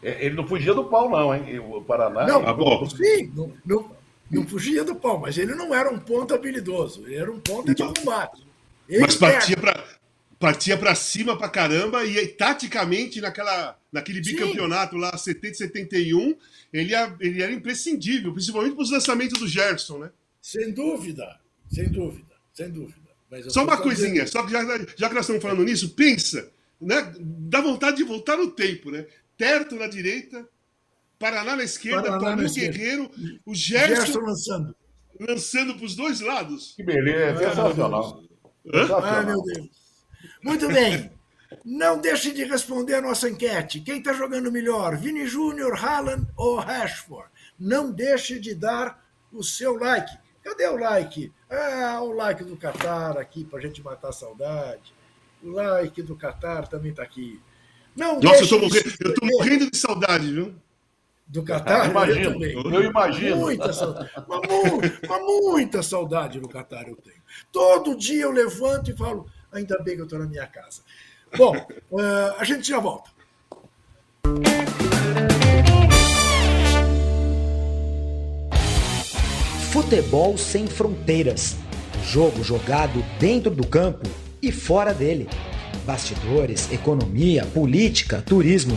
É, ele não fugia do pau, não, hein? O Paraná. Não, ah, sim, não, não, não fugia do pau, mas ele não era um ponto habilidoso, ele era um ponto de combate. Ele mas partia para partia para cima para caramba e taticamente naquela naquele bicampeonato Sim. lá 70 71 ele, ele era imprescindível, principalmente para os lançamentos do Gerson, né? Sem dúvida, sem dúvida, sem dúvida. só uma coisinha, só que já, já que nós estamos falando nisso, pensa, né? Dá vontade de voltar no tempo, né? Terto na direita, Paraná na esquerda, Paraná Guerreiro, o Gerson, Gerson lançando. Lançando para os dois lados. Que beleza, ah, sensacional. Ah, meu Deus. Muito bem. Não deixe de responder a nossa enquete. Quem está jogando melhor, Vini Júnior, Haaland ou Rashford? Não deixe de dar o seu like. Cadê o like? Ah, o like do Qatar aqui para a gente matar a saudade. O like do Qatar também está aqui. Não Nossa, eu estou morrendo, morrendo de saudade, viu? Do Catar, imagino, eu, eu imagino. Muita saudade, uma, uma, muita saudade no Catar eu tenho. Todo dia eu levanto e falo, ainda bem que eu estou na minha casa. Bom, uh, a gente já volta. Futebol sem fronteiras. Jogo jogado dentro do campo e fora dele bastidores, economia, política, turismo.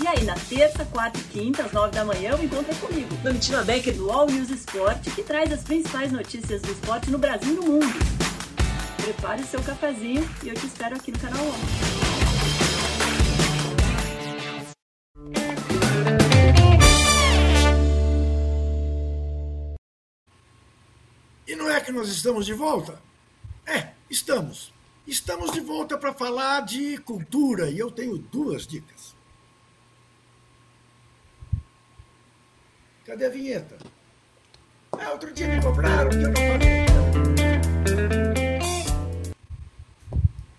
E aí, na terça, quarta e quinta, às nove da manhã, o encontro é comigo, Domitila Becker, do All News Esporte, que traz as principais notícias do esporte no Brasil e no mundo. Prepare o seu cafezinho e eu te espero aqui no canal UOL. E não é que nós estamos de volta? É, estamos. Estamos de volta para falar de cultura e eu tenho duas dicas. Cadê a vinheta? Ah, outro dia me cobraram que eu não falei.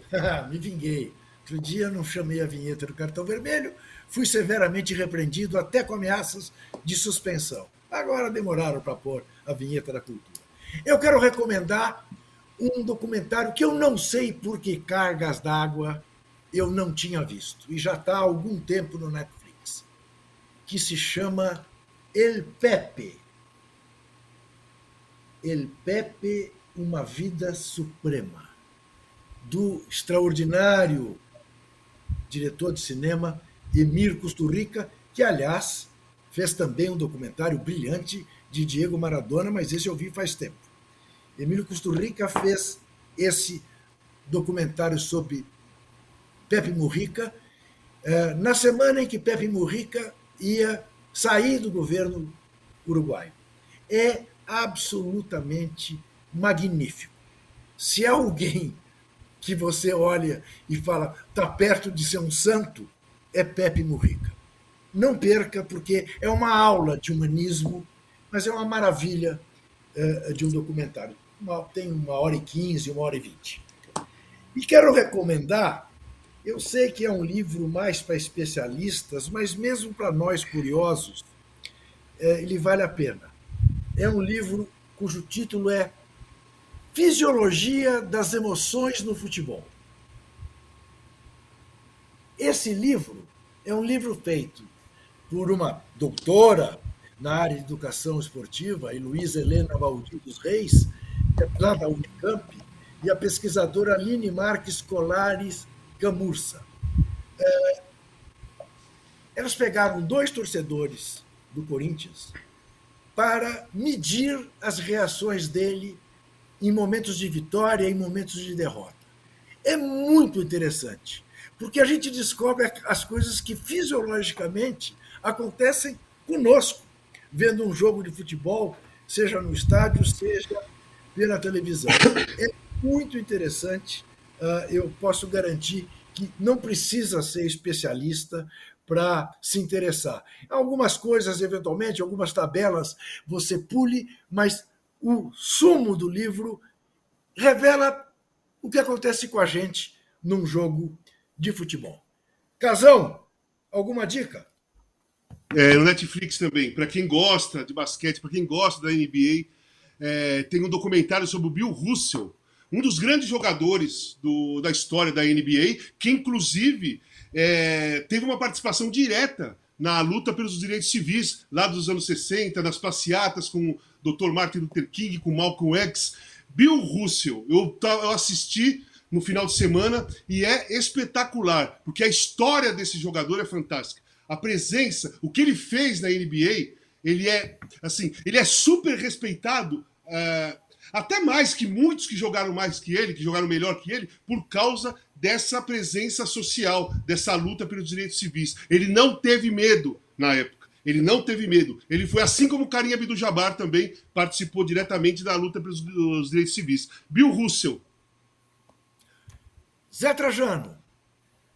me vinguei. Outro dia não chamei a vinheta do cartão vermelho, fui severamente repreendido até com ameaças de suspensão. Agora demoraram para pôr a vinheta da cultura. Eu quero recomendar um documentário que eu não sei por que cargas d'água eu não tinha visto, e já está há algum tempo no Netflix, que se chama El Pepe. El Pepe, Uma Vida Suprema, do extraordinário diretor de cinema Emir Kusturica, que, aliás, fez também um documentário brilhante de Diego Maradona, mas esse eu vi faz tempo. Emílio Costurrica fez esse documentário sobre Pepe Murrica eh, na semana em que Pepe Murrica ia sair do governo uruguaio. É absolutamente magnífico. Se há alguém que você olha e fala está perto de ser um santo, é Pepe Murrica. Não perca, porque é uma aula de humanismo mas é uma maravilha uh, de um documentário. Tem uma hora e quinze, uma hora e vinte. E quero recomendar, eu sei que é um livro mais para especialistas, mas mesmo para nós curiosos, uh, ele vale a pena. É um livro cujo título é Fisiologia das Emoções no Futebol. Esse livro é um livro feito por uma doutora na área de educação esportiva, Luísa Helena Valdir dos Reis, é lá da Unicamp, e a pesquisadora Aline Marques Colares Camurça. É, elas pegaram dois torcedores do Corinthians para medir as reações dele em momentos de vitória e em momentos de derrota. É muito interessante, porque a gente descobre as coisas que fisiologicamente acontecem conosco vendo um jogo de futebol, seja no estádio, seja pela televisão. É muito interessante. Ah, eu posso garantir que não precisa ser especialista para se interessar. Algumas coisas, eventualmente, algumas tabelas você pule, mas o sumo do livro revela o que acontece com a gente num jogo de futebol. Casão, alguma dica? É, no Netflix também, para quem gosta de basquete, para quem gosta da NBA, é, tem um documentário sobre o Bill Russell, um dos grandes jogadores do, da história da NBA, que inclusive é, teve uma participação direta na luta pelos direitos civis lá dos anos 60, nas passeatas com o Dr. Martin Luther King, com Malcolm X. Bill Russell, eu, eu assisti no final de semana e é espetacular, porque a história desse jogador é fantástica a presença, o que ele fez na NBA, ele é assim, ele é super respeitado, uh, até mais que muitos que jogaram mais que ele, que jogaram melhor que ele, por causa dessa presença social, dessa luta pelos direitos civis. Ele não teve medo na época. Ele não teve medo. Ele foi assim como o Karim Abdul-Jabbar também participou diretamente da luta pelos direitos civis. Bill Russell. Zé Trajano.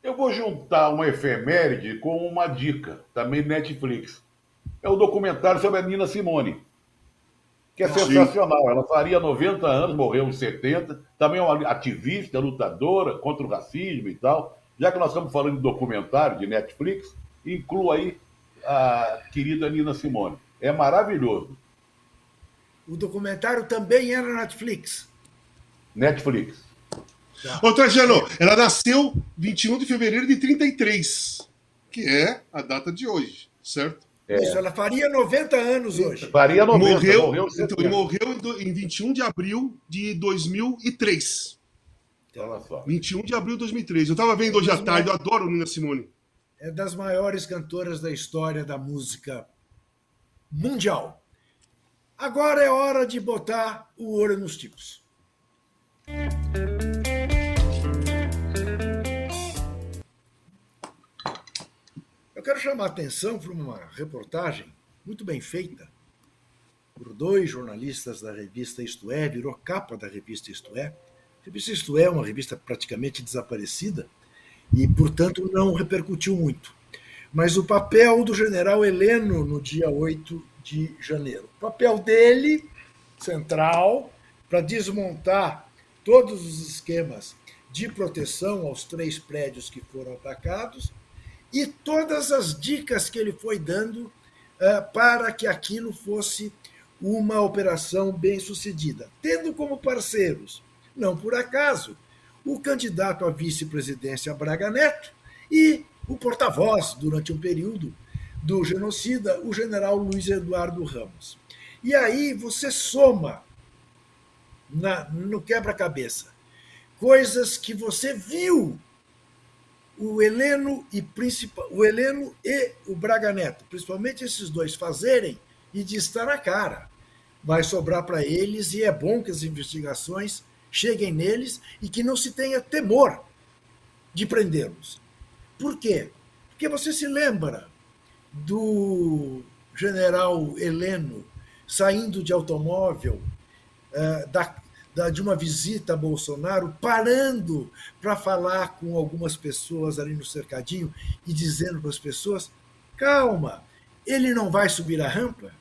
Eu vou juntar uma efeméride com uma dica, também Netflix. É o documentário sobre a Nina Simone, que é Sim. sensacional. Ela faria 90 anos, morreu em 70. Também é uma ativista, lutadora contra o racismo e tal. já que nós estamos falando de documentário, de Netflix, inclua aí a querida Nina Simone. É maravilhoso. O documentário também é na Netflix. Netflix. Tá. Ô, Trajano, ela nasceu 21 de fevereiro de 33, que é a data de hoje, certo? É. Isso, ela faria 90 anos hoje. Faria 90, morreu, morreu, então, morreu em 21 de abril de 2003. Olha só. 21 de abril de 2003. Eu estava vendo hoje à tarde, eu adoro Nina Simone. É das maiores cantoras da história da música mundial. Agora é hora de botar o ouro nos tipos. Eu quero chamar a atenção para uma reportagem muito bem feita por dois jornalistas da revista Isto É, virou capa da revista Isto É. A revista Isto É é uma revista praticamente desaparecida e, portanto, não repercutiu muito. Mas o papel do general Heleno no dia 8 de janeiro. O papel dele, central, para desmontar todos os esquemas de proteção aos três prédios que foram atacados e todas as dicas que ele foi dando uh, para que aquilo fosse uma operação bem sucedida, tendo como parceiros, não por acaso, o candidato à vice-presidência Braga Neto e o porta-voz, durante um período, do genocida, o general Luiz Eduardo Ramos. E aí você soma na, no quebra-cabeça coisas que você viu o Heleno e principal, o Heleno e o Braga Neto, principalmente esses dois fazerem e de estar na cara. Vai sobrar para eles e é bom que as investigações cheguem neles e que não se tenha temor de prendê-los. Por quê? Porque você se lembra do general Heleno saindo de automóvel uh, da de uma visita a Bolsonaro, parando para falar com algumas pessoas ali no cercadinho e dizendo para as pessoas: calma, ele não vai subir a rampa?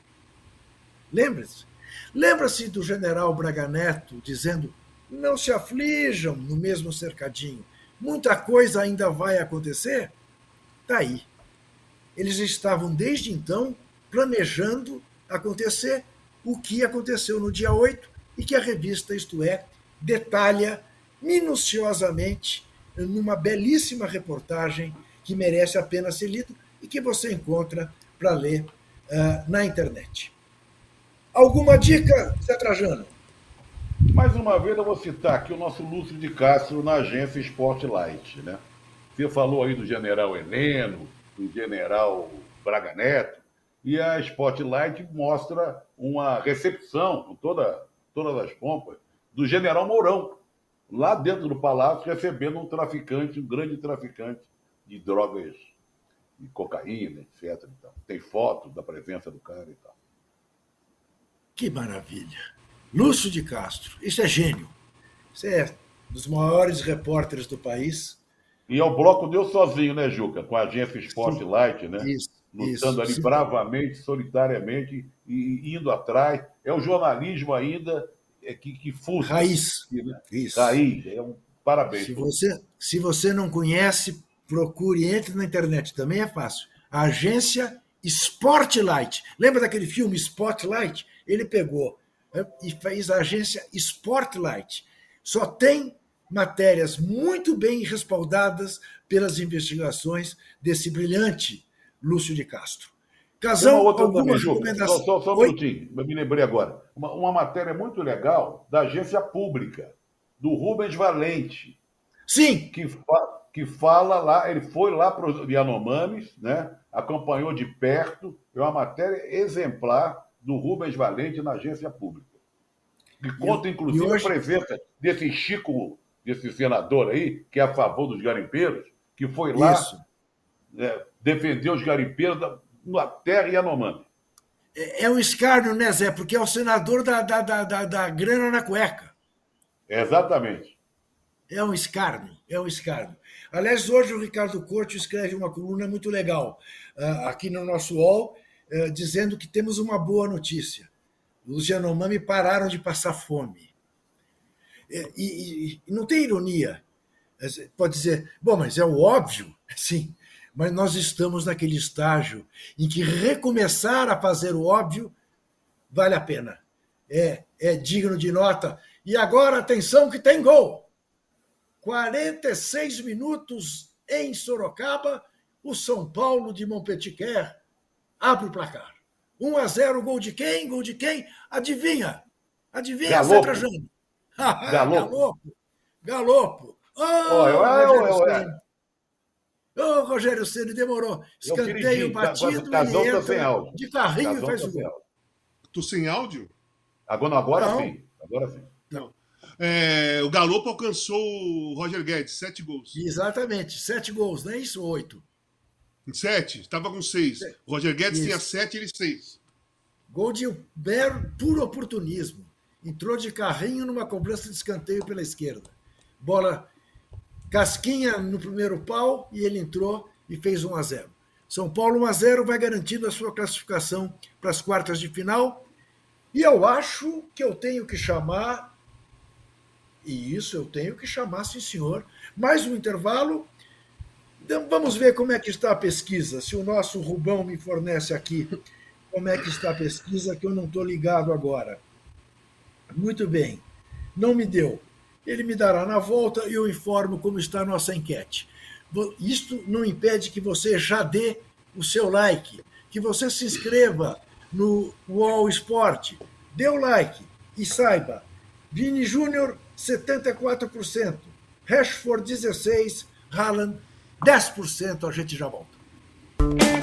Lembra-se? Lembra-se do general Braga Neto dizendo: não se aflijam no mesmo cercadinho, muita coisa ainda vai acontecer? Está aí. Eles estavam desde então planejando acontecer o que aconteceu no dia 8 e que a revista Isto É detalha minuciosamente numa belíssima reportagem que merece a pena ser lido e que você encontra para ler uh, na internet. Alguma dica, Zé Trajano? Mais uma vez eu vou citar aqui o nosso Lúcio de Castro na agência Spotlight. Né? Você falou aí do general Heleno, do general Braga Neto, e a Spotlight mostra uma recepção com toda todas as pompas, do general Mourão, lá dentro do palácio, recebendo um traficante, um grande traficante de drogas, de cocaína, etc. Então, tem foto da presença do cara e tal. Que maravilha. Lúcio de Castro, isso é gênio. Isso é dos maiores repórteres do país. E é o bloco deu sozinho, né, Juca? Com a agência Spotlight, né? Isso, Lutando isso, ali sim. bravamente, solitariamente e indo atrás. É o jornalismo ainda é que, que fuça. Raiz. Né? Isso. Raiz. É um parabéns. Se você, se você não conhece, procure, entre na internet, também é fácil. A agência Spotlight. Lembra daquele filme Spotlight? Ele pegou é, e fez a agência Spotlight. Só tem matérias muito bem respaldadas pelas investigações desse brilhante Lúcio de Castro. Casão, uma outra algumas recomendações. Só, só, um minutinho, eu me lembrei agora. Uma, uma, matéria muito legal da agência pública, do Rubens Valente. Sim. Que, fa, que fala lá, ele foi lá para os Yanomamis, né? acompanhou de perto, é uma matéria exemplar do Rubens Valente na agência pública. Que conta, inclusive, hoje... a presença desse Chico, desse senador aí, que é a favor dos garimpeiros, que foi lá é, defender os garimpeiros na terra Yanomami. É, é um escárnio, né, Zé? Porque é o senador da, da, da, da, da grana na cueca. Exatamente. É um escárnio, é um escárnio. Aliás, hoje o Ricardo Corte escreve uma coluna muito legal uh, aqui no nosso UOL, uh, dizendo que temos uma boa notícia. Os Yanomami pararam de passar fome. E, e, e não tem ironia. Pode dizer, bom, mas é o óbvio, sim, mas nós estamos naquele estágio em que recomeçar a fazer o óbvio vale a pena. É, é digno de nota. E agora, atenção, que tem gol! 46 minutos em Sorocaba, o São Paulo de Montpellier abre o placar. 1 a 0, gol de quem? Gol de quem? Adivinha? Adivinha, Galopo. Zé Trajano? Galopo. Galopo. Galopo. Oh, Olha, olha, Ô, Rogério Ceni demorou. Escanteio batido, Casão ele tá sem entra áudio. de carrinho e faz tá o gol. Tô sem áudio? Agora, agora Não. sim. Agora sim. É, o Galopo alcançou o Roger Guedes, sete gols. Exatamente. Sete gols, não é isso? Oito. Sete, estava com seis. O Roger Guedes Isso. tinha sete, ele seis. Gol de mero, puro oportunismo. Entrou de carrinho numa cobrança de escanteio pela esquerda. Bola casquinha no primeiro pau e ele entrou e fez 1 a 0. São Paulo 1 a 0 vai garantindo a sua classificação para as quartas de final. E eu acho que eu tenho que chamar e isso eu tenho que chamar, sim, senhor. Mais um intervalo. Então, vamos ver como é que está a pesquisa. Se o nosso Rubão me fornece aqui como é que está a pesquisa, que eu não estou ligado agora. Muito bem. Não me deu. Ele me dará na volta e eu informo como está a nossa enquete. Isto não impede que você já dê o seu like, que você se inscreva no UOL Esporte. Dê o like e saiba, Vini Júnior, 74%, Rashford, 16%, Haaland, 10%. A gente já volta.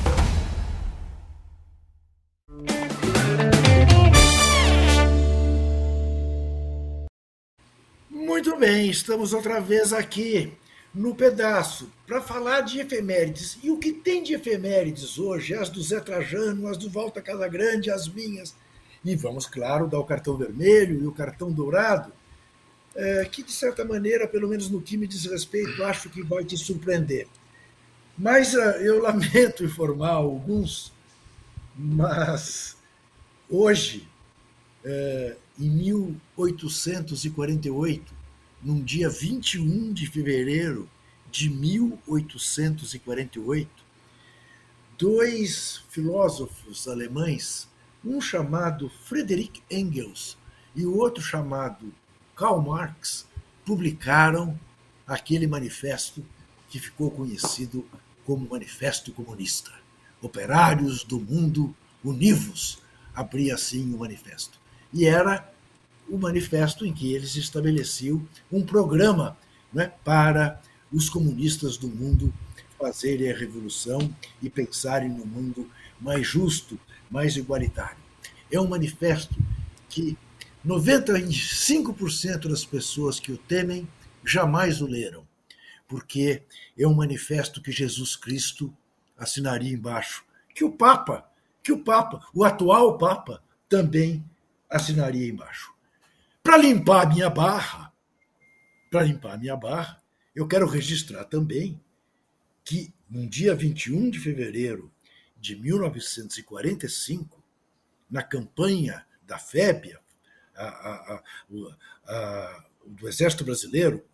Muito bem, estamos outra vez aqui no pedaço para falar de efemérides. E o que tem de efemérides hoje? As do Zé Trajano, as do Volta Casagrande, as minhas. E vamos, claro, dar o cartão vermelho e o cartão dourado, é, que de certa maneira, pelo menos no que me diz respeito, acho que vai te surpreender. Mas é, eu lamento informar alguns, mas hoje, é, em 1848, num dia 21 de fevereiro de 1848, dois filósofos alemães, um chamado Friedrich Engels e o outro chamado Karl Marx, publicaram aquele manifesto que ficou conhecido como Manifesto Comunista. Operários do mundo, univos, abria assim o manifesto. E era o manifesto em que eles estabeleciam um programa né, para os comunistas do mundo fazerem a revolução e pensarem no mundo mais justo, mais igualitário. É um manifesto que 95% das pessoas que o temem jamais o leram, porque é um manifesto que Jesus Cristo assinaria embaixo, que o Papa, que o Papa, o atual Papa, também assinaria embaixo. Para limpar a minha barra, para limpar a minha barra, eu quero registrar também que no dia 21 de fevereiro de 1945, na campanha da FEB, a, a, a, do Exército Brasileiro,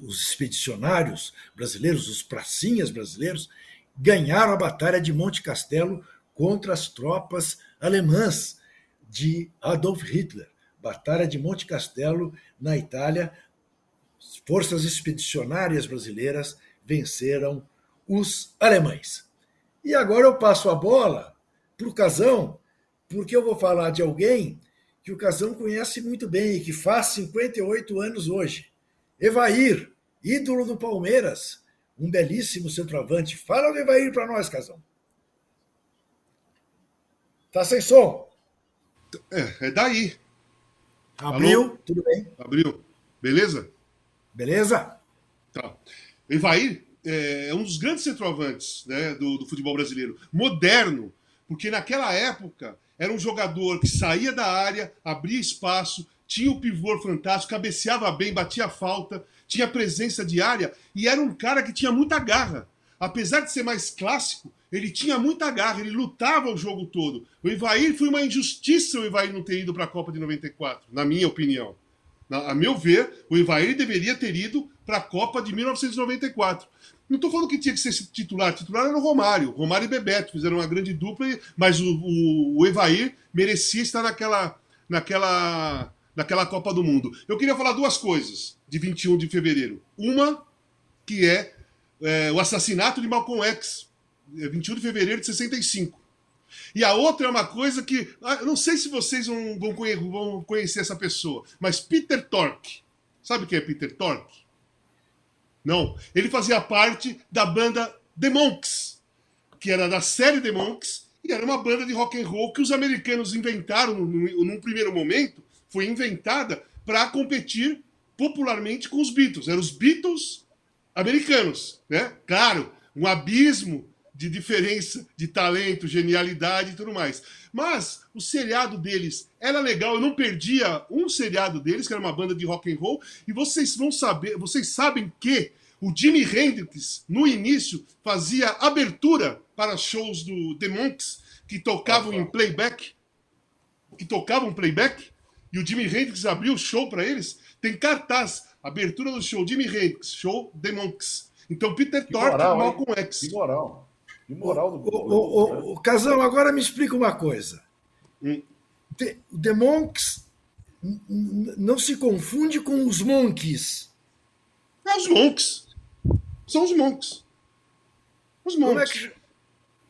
os expedicionários brasileiros, os pracinhas brasileiros, ganharam a Batalha de Monte Castelo contra as tropas alemãs de Adolf Hitler. Batalha de Monte Castelo, na Itália, forças expedicionárias brasileiras venceram os alemães. E agora eu passo a bola para o Casão, porque eu vou falar de alguém que o Casão conhece muito bem e que faz 58 anos hoje. Evair, ídolo do Palmeiras, um belíssimo centroavante. Fala do Evair para nós, Casão. Tá sem som. É, é daí. Abriu, Alô? tudo bem? Abriu. Beleza? Beleza? Tá. Evair é um dos grandes centroavantes né, do, do futebol brasileiro. Moderno, porque naquela época era um jogador que saía da área, abria espaço, tinha o pivô fantástico, cabeceava bem, batia falta, tinha presença de área e era um cara que tinha muita garra. Apesar de ser mais clássico, ele tinha muita garra, ele lutava o jogo todo. O Ivair foi uma injustiça o Ivair não ter ido para a Copa de 94, na minha opinião. Na, a meu ver, o Ivair deveria ter ido para a Copa de 1994. Não estou falando que tinha que ser titular, titular era o Romário. Romário e Bebeto fizeram uma grande dupla, mas o, o, o Evair merecia estar naquela, naquela, naquela Copa do Mundo. Eu queria falar duas coisas de 21 de fevereiro. Uma, que é, é o assassinato de Malcolm X, 21 de fevereiro de 65. E a outra é uma coisa que. Ah, não sei se vocês vão, vão conhecer essa pessoa, mas Peter Tork. Sabe quem é Peter Tork? Não. Ele fazia parte da banda The Monks, que era da série The Monks, e era uma banda de rock and roll que os americanos inventaram num, primeiro momento, foi inventada para competir popularmente com os Beatles. Eram os Beatles americanos, né? Claro, um abismo de diferença de talento, genialidade e tudo mais. Mas o seriado deles era legal, eu não perdia um seriado deles, que era uma banda de rock and roll, e vocês vão saber, vocês sabem que o Jimi Hendrix, no início, fazia abertura para shows do The Monks, que tocavam em playback. Que tocavam playback. E o Jimi Hendrix abriu o show para eles. Tem cartaz, abertura do show Jimi Hendrix, show The Monks. Então Peter Tork e Malcolm X. Que moral. Que moral do o, o, o, o Casão, agora me explica uma coisa. Hum. The, The Monks não se confunde com os Monks. É os Monks são os monks. Os é monks. É que...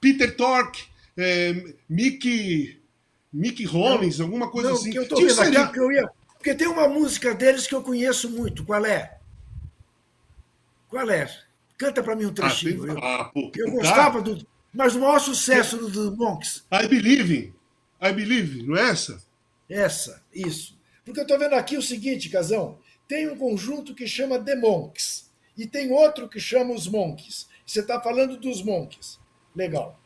Peter Tork, é, Mickey, Mickey Rollins, alguma coisa não, assim. Que eu tô vendo aqui, que eu ia... Porque tem uma música deles que eu conheço muito. Qual é? Qual é? Canta para mim um trechinho. Ah, tem... ah, eu, eu gostava do. Mas o maior sucesso do, do Monks. I Believe. I Believe, não é essa? Essa, isso. Porque eu estou vendo aqui o seguinte, Casão. Tem um conjunto que chama The Monks. E tem outro que chama os Monks. Você está falando dos Monks. Legal.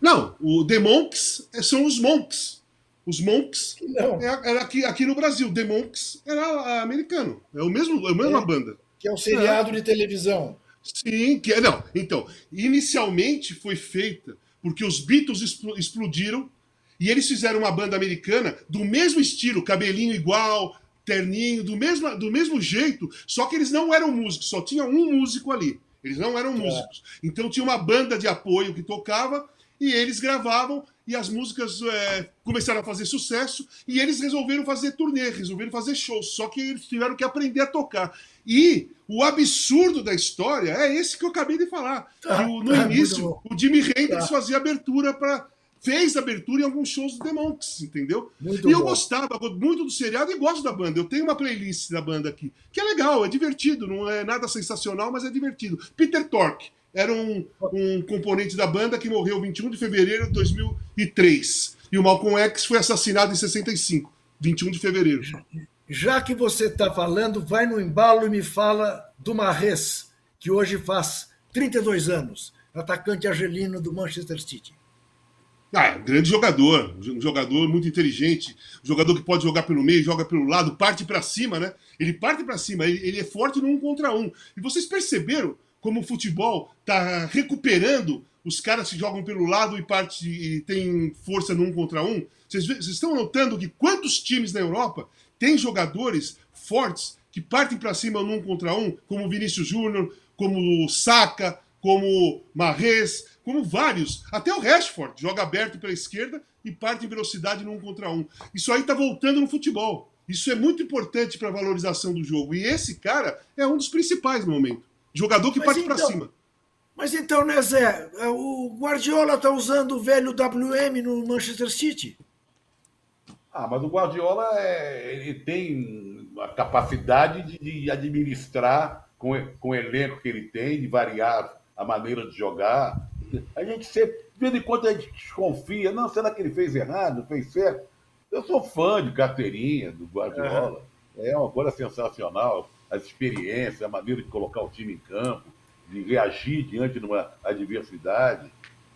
Não, o The Monks são os Monks. Os Monks não. É, era aqui, aqui no Brasil. The Monks era americano. É o mesmo, é a mesma é, banda. Que é o seriado é. de televisão. Sim, que é. Não, então, inicialmente foi feita porque os Beatles explodiram e eles fizeram uma banda americana do mesmo estilo, cabelinho igual, terninho, do mesmo, do mesmo jeito, só que eles não eram músicos, só tinha um músico ali. Eles não eram é. músicos. Então tinha uma banda de apoio que tocava e eles gravavam e as músicas é, começaram a fazer sucesso e eles resolveram fazer turnê, resolveram fazer shows, só que eles tiveram que aprender a tocar. E o absurdo da história é esse que eu acabei de falar. Tá, no tá, início, o Jimi Hendrix tá. fazia abertura para fez abertura em alguns shows do The Monks, entendeu? Muito e eu gostava muito do seriado e gosto da banda. Eu tenho uma playlist da banda aqui, que é legal, é divertido, não é nada sensacional, mas é divertido. Peter Tork era um, um componente da banda que morreu 21 de fevereiro de 2003. E o Malcolm X foi assassinado em 65, 21 de fevereiro. Já que você está falando, vai no embalo e me fala do Marres, que hoje faz 32 anos, atacante argelino do Manchester City. Ah, é um grande jogador, um jogador muito inteligente, um jogador que pode jogar pelo meio, joga pelo lado, parte para cima, né? Ele parte para cima, ele, ele, é forte no um contra um. E vocês perceberam como o futebol está recuperando os caras que jogam pelo lado e parte e tem força no um contra um? Vocês, estão notando que quantos times na Europa têm jogadores fortes que partem para cima no um contra um, como Vinícius Júnior, como Saka, como Marrez, como vários. Até o Rashford joga aberto pela esquerda e parte em velocidade no um contra um. Isso aí está voltando no futebol. Isso é muito importante para a valorização do jogo. E esse cara é um dos principais no momento. Jogador que Mas parte então, para cima. Mas então, né, Zé, o Guardiola está usando o velho WM no Manchester City? Ah, mas o Guardiola é, ele tem a capacidade de, de administrar com, com o elenco que ele tem, de variar a maneira de jogar. A gente sempre, de vez em quando, a gente desconfia. Não, será que ele fez errado, fez certo? Eu sou fã de carteirinha do Guardiola. É uma coisa sensacional. As experiências, a maneira de colocar o time em campo, de reagir diante de uma adversidade.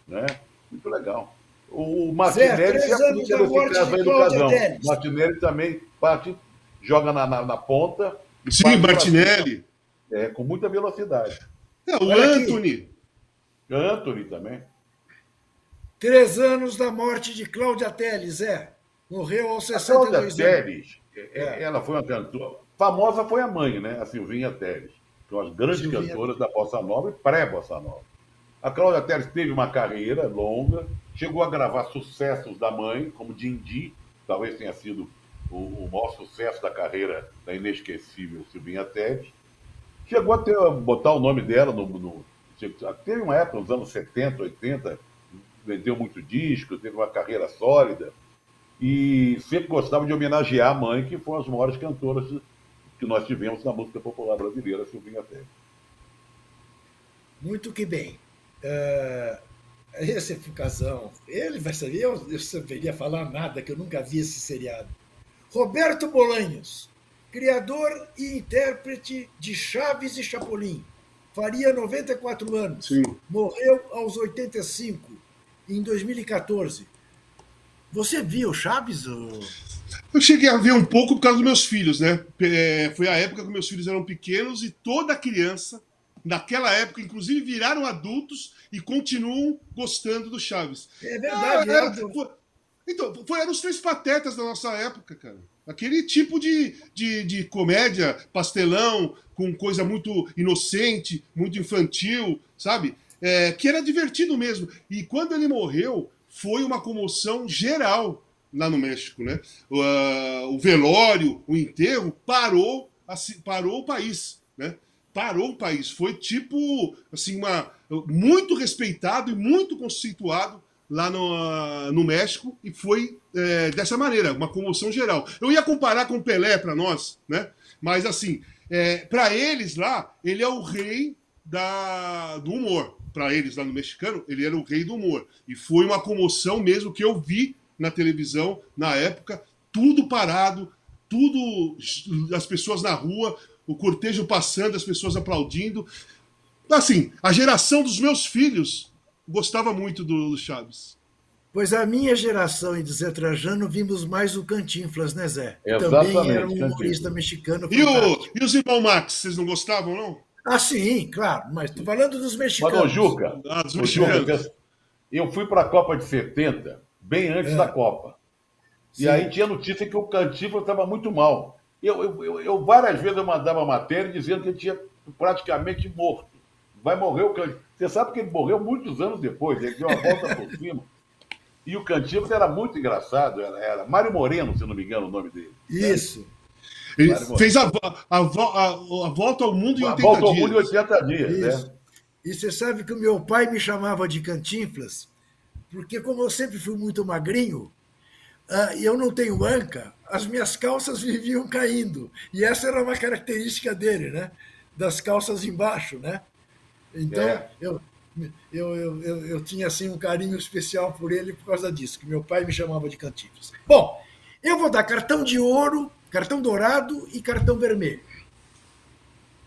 Né? Muito legal. O Martinelli se aplica nesse caso aí do casão. O Martinelli também parte, joga na, na, na ponta. Sim, Martinelli. É, com muita velocidade. É, o Olha Anthony. Aqui. Anthony também. Três anos da morte de Cláudia Teles, é. Morreu aos 62 a Cláudia Teles, é, é. ela foi uma cantora. Famosa foi a mãe, né? A Silvinha Teles. Que é uma grande Silvinha... cantoras da Bossa Nova e pré-Bossa Nova. A Cláudia Teles teve uma carreira longa, chegou a gravar sucessos da mãe, como Dindi, talvez tenha sido o, o maior sucesso da carreira da inesquecível Silvinha Teles. Chegou a ter, botar o nome dela no, no. Teve uma época, nos anos 70, 80, vendeu muito disco, teve uma carreira sólida. E sempre gostava de homenagear a mãe, que foi uma das maiores cantoras que nós tivemos na música popular brasileira, Silvinha Teles. Muito que bem. Uh, esse é Fucazão. Ele vai saber, eu, eu saberia falar nada, que eu nunca vi esse seriado. Roberto Bolanhos, criador e intérprete de Chaves e Chapolin. Faria 94 anos. Sim. Morreu aos 85, em 2014. Você viu Chaves? Ou... Eu cheguei a ver um pouco por causa dos meus filhos, né? É, foi a época que meus filhos eram pequenos e toda criança naquela época, inclusive, viraram adultos e continuam gostando do Chaves. É verdade. Ah, era, foi, então, foi, eram os três patetas da nossa época, cara. Aquele tipo de, de, de comédia, pastelão, com coisa muito inocente, muito infantil, sabe? É, que era divertido mesmo. E quando ele morreu, foi uma comoção geral lá no México, né? O, velório, o enterro parou, assim, parou o país, né? parou o país. Foi tipo, assim, uma, muito respeitado e muito conceituado lá no, no México e foi é, dessa maneira, uma comoção geral. Eu ia comparar com o Pelé para nós, né? Mas assim, é, para eles lá, ele é o rei da, do humor. Para eles lá no mexicano, ele era o rei do humor. E foi uma comoção mesmo que eu vi na televisão na época, tudo parado, tudo as pessoas na rua, o cortejo passando, as pessoas aplaudindo. Assim, a geração dos meus filhos gostava muito do Chaves. Pois a minha geração e do Zé Trajano vimos mais o Cantinflas, né, Zé? Exatamente, Também era um humorista mexicano. E, o, e os irmãos Max, vocês não gostavam, não? Ah, sim, claro, mas estou falando dos mexicanos. Mas, Juca, ah, dos mexicanos. eu fui para a Copa de 70, bem antes é. da Copa. E Sim. aí tinha notícia que o Cantinflas estava muito mal. Eu, eu, eu, eu, várias vezes eu mandava matéria dizendo que ele tinha praticamente morto. Vai morrer o Cantinho. Você sabe que ele morreu muitos anos depois, ele deu uma volta por cima. E o Cantinho era muito engraçado, era, era Mário Moreno, se não me engano o nome dele. Isso. Ele fez a, a, a, a, volta ao mundo em 80 dias. A volta ao mundo em 80 dias, Isso. né? E você sabe que o meu pai me chamava de Cantinflas, porque como eu sempre fui muito magrinho, uh, e eu não tenho anca, as minhas calças viviam caindo. E essa era uma característica dele, né? Das calças embaixo, né? Então, é. eu, eu, eu, eu, eu, tinha assim um carinho especial por ele por causa disso, que meu pai me chamava de Cantinflas. Bom, eu vou dar cartão de ouro, cartão dourado e cartão vermelho.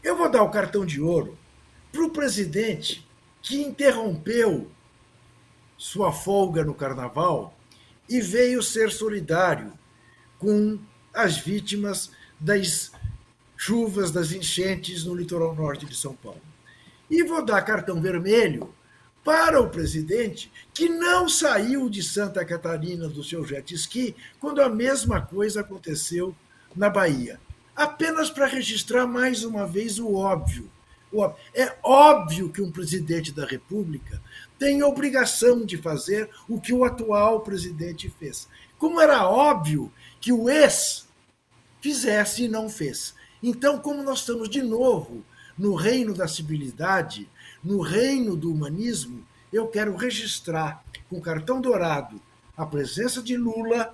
Eu vou dar o cartão de ouro para o presidente que interrompeu sua folga no carnaval e veio ser solidário com as vítimas das chuvas, das enchentes no litoral norte de São Paulo. E vou dar cartão vermelho para o presidente que não saiu de Santa Catarina do seu jet ski quando a mesma coisa aconteceu na Bahia. Apenas para registrar mais uma vez o óbvio. É óbvio que um presidente da República tem obrigação de fazer o que o atual presidente fez. Como era óbvio que o ex fizesse e não fez. Então, como nós estamos de novo no reino da civilidade, no reino do humanismo, eu quero registrar com cartão dourado a presença de Lula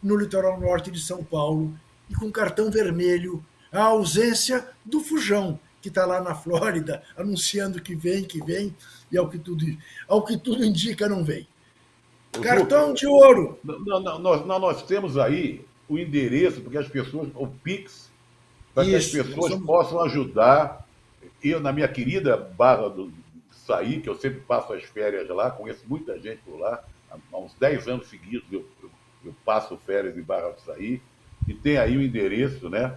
no litoral norte de São Paulo e com cartão vermelho a ausência do Fujão, que está lá na Flórida anunciando que vem, que vem, e ao que tudo, ao que tudo indica não vem. Cartão de ouro. Não, não, nós, nós temos aí o endereço, porque as pessoas, o Pix, para que as pessoas somos... possam ajudar. Eu, na minha querida Barra do Saí, que eu sempre passo as férias lá, conheço muita gente por lá, há uns 10 anos seguidos eu, eu, eu passo férias em Barra do Saí, e tem aí o endereço, né?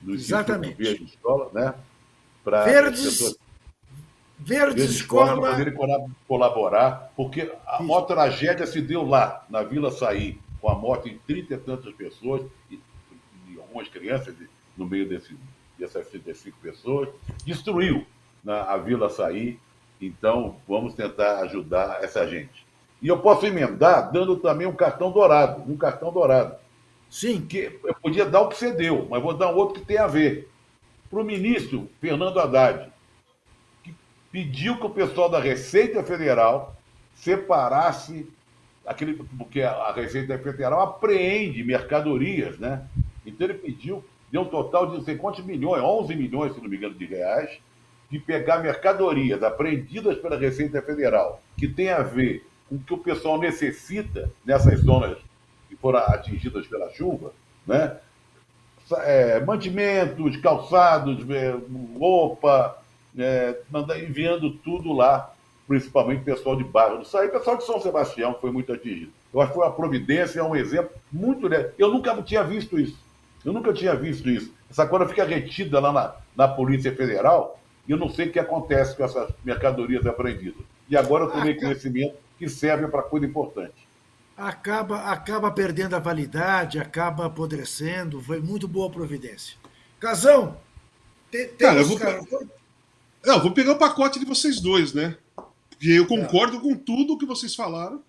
Do Exatamente. Verde Escola, né? Para Verdes, pessoas... Verdes. Escola poderem colaborar, porque a maior tragédia se deu lá, na Vila Saí, com a morte de trinta e tantas pessoas, e, e algumas crianças no meio desse, dessas 35 pessoas, destruiu na, a Vila Saí. Então, vamos tentar ajudar essa gente. E eu posso emendar dando também um cartão dourado, um cartão dourado. Sim. Que eu podia dar o que você deu, mas vou dar um outro que tem a ver. Para o ministro Fernando Haddad, que pediu que o pessoal da Receita Federal separasse aquele, porque a Receita Federal apreende mercadorias, né? Então ele pediu, deu um total de não sei quantos milhões, 11 milhões, se não me engano, de reais, de pegar mercadorias apreendidas pela Receita Federal, que tem a ver com o que o pessoal necessita nessas zonas que foram atingidas pela chuva, né? É, mantimentos, calçados, é, roupa, é, enviando tudo lá principalmente pessoal de Barra do Saí, pessoal de São Sebastião, que foi muito atingido. Eu acho que foi uma providência, é um exemplo muito. Eu nunca tinha visto isso. Eu nunca tinha visto isso. Essa coisa fica retida lá na, na Polícia Federal e eu não sei o que acontece com essas mercadorias apreendidas. E agora eu tomei conhecimento que serve para coisa importante. Acaba, acaba perdendo a validade, acaba apodrecendo. Foi muito boa providência. Casão, cara, eu vou, cara... Não, vou pegar o pacote de vocês dois, né? Porque eu concordo com tudo que vocês falaram.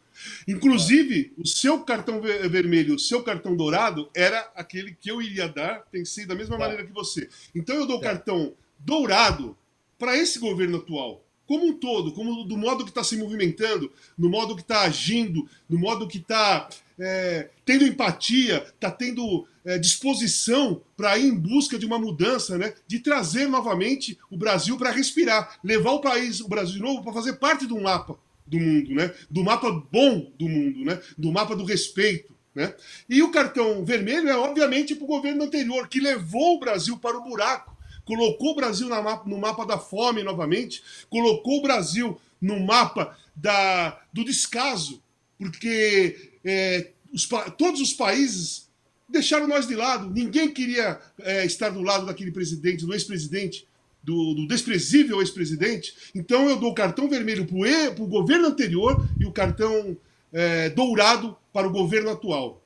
Inclusive, o seu cartão vermelho, o seu cartão dourado era aquele que eu iria dar, pensei da mesma tá. maneira que você. Então eu dou o tá. cartão dourado para esse governo atual, como um todo, como do modo que está se movimentando, no modo que está agindo, no modo que está é, tendo empatia, está tendo é, disposição para ir em busca de uma mudança, né, de trazer novamente o Brasil para respirar, levar o país, o Brasil de novo, para fazer parte do mapa do mundo, né, do mapa bom do mundo, né, do mapa do respeito. Né? E o cartão vermelho é, obviamente, para o governo anterior, que levou o Brasil para o buraco, colocou o Brasil no mapa da fome novamente, colocou o Brasil no mapa da, do descaso, porque é, os, todos os países deixaram nós de lado. Ninguém queria é, estar do lado daquele presidente, do ex-presidente, do, do, desprezível ex-presidente. Então eu dou o cartão vermelho para o governo anterior e o cartão é, dourado para o governo atual.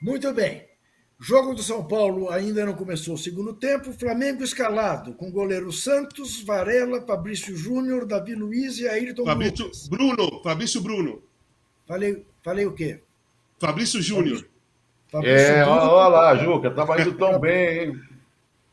Muito bem. Jogo do São Paulo ainda não começou o segundo tempo. Flamengo escalado, com goleiro Santos, Varela, Fabrício Júnior, Davi Luiz e Ayrton Fabrício Lucas. Bruno, Fabrício Bruno. Falei, falei o quê? Fabrício Júnior. É, olha lá, Juca, estava indo tão bem, hein?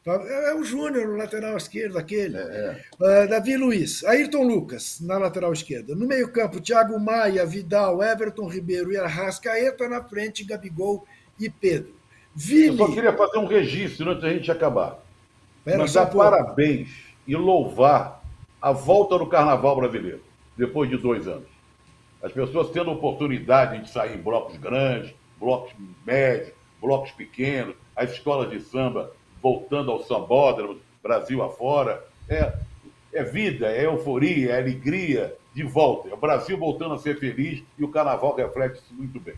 É, é o Júnior, lateral esquerdo, aquele. É. Uh, Davi Luiz, Ayrton Lucas, na lateral esquerda. No meio-campo, Thiago Maia, Vidal, Everton Ribeiro e Arrascaeta. Na frente, Gabigol e Pedro. Vini... Eu só queria fazer um registro antes da gente acabar. Pera, Mandar parabéns e louvar a volta do carnaval brasileiro, depois de dois anos. As pessoas tendo oportunidade de sair em blocos grandes, blocos médios, blocos pequenos, as escolas de samba voltando ao sambódromo, Brasil afora. É, é vida, é euforia, é alegria de volta. É o Brasil voltando a ser feliz e o carnaval reflete isso muito bem.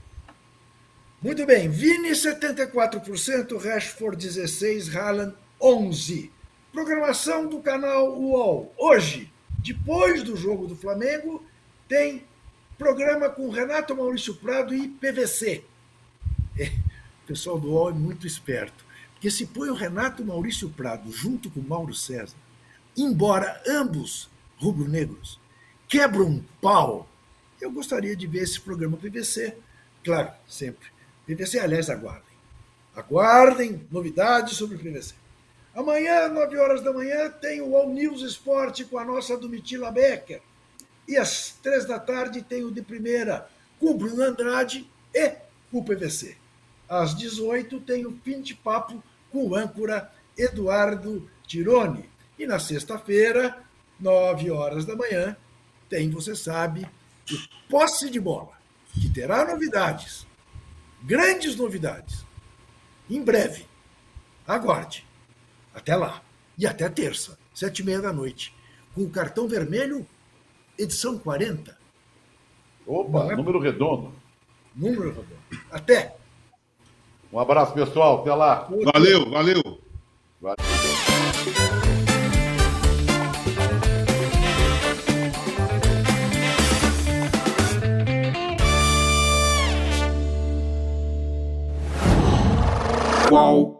Muito bem. Vini, 74%, Rashford, 16%, Haaland, 11%. Programação do canal UOL. Hoje, depois do jogo do Flamengo, tem programa com Renato Maurício Prado e PVC. É, o pessoal do UOL é muito esperto, porque se põe o Renato Maurício Prado junto com o Mauro César, embora ambos rubro-negros quebram um pau, eu gostaria de ver esse programa PVC. Claro, sempre PVC, aliás, aguardem. Aguardem novidades sobre o PVC. Amanhã, 9 horas da manhã, tem o All News Esporte com a nossa Domitila Becker. E às três da tarde tem o de primeira com o Bruno Andrade e o PVC. Às 18 tem o Fim de Papo com o âncora Eduardo Tironi. E na sexta-feira, 9 horas da manhã, tem, você sabe, o Posse de Bola, que terá novidades, grandes novidades, em breve. Aguarde. Até lá. E até terça, sete e meia da noite, com o cartão vermelho, edição 40. Opa, é... número redondo. Número redondo. Até. Um abraço, pessoal. Até lá. Valeu, valeu. valeu. Qual?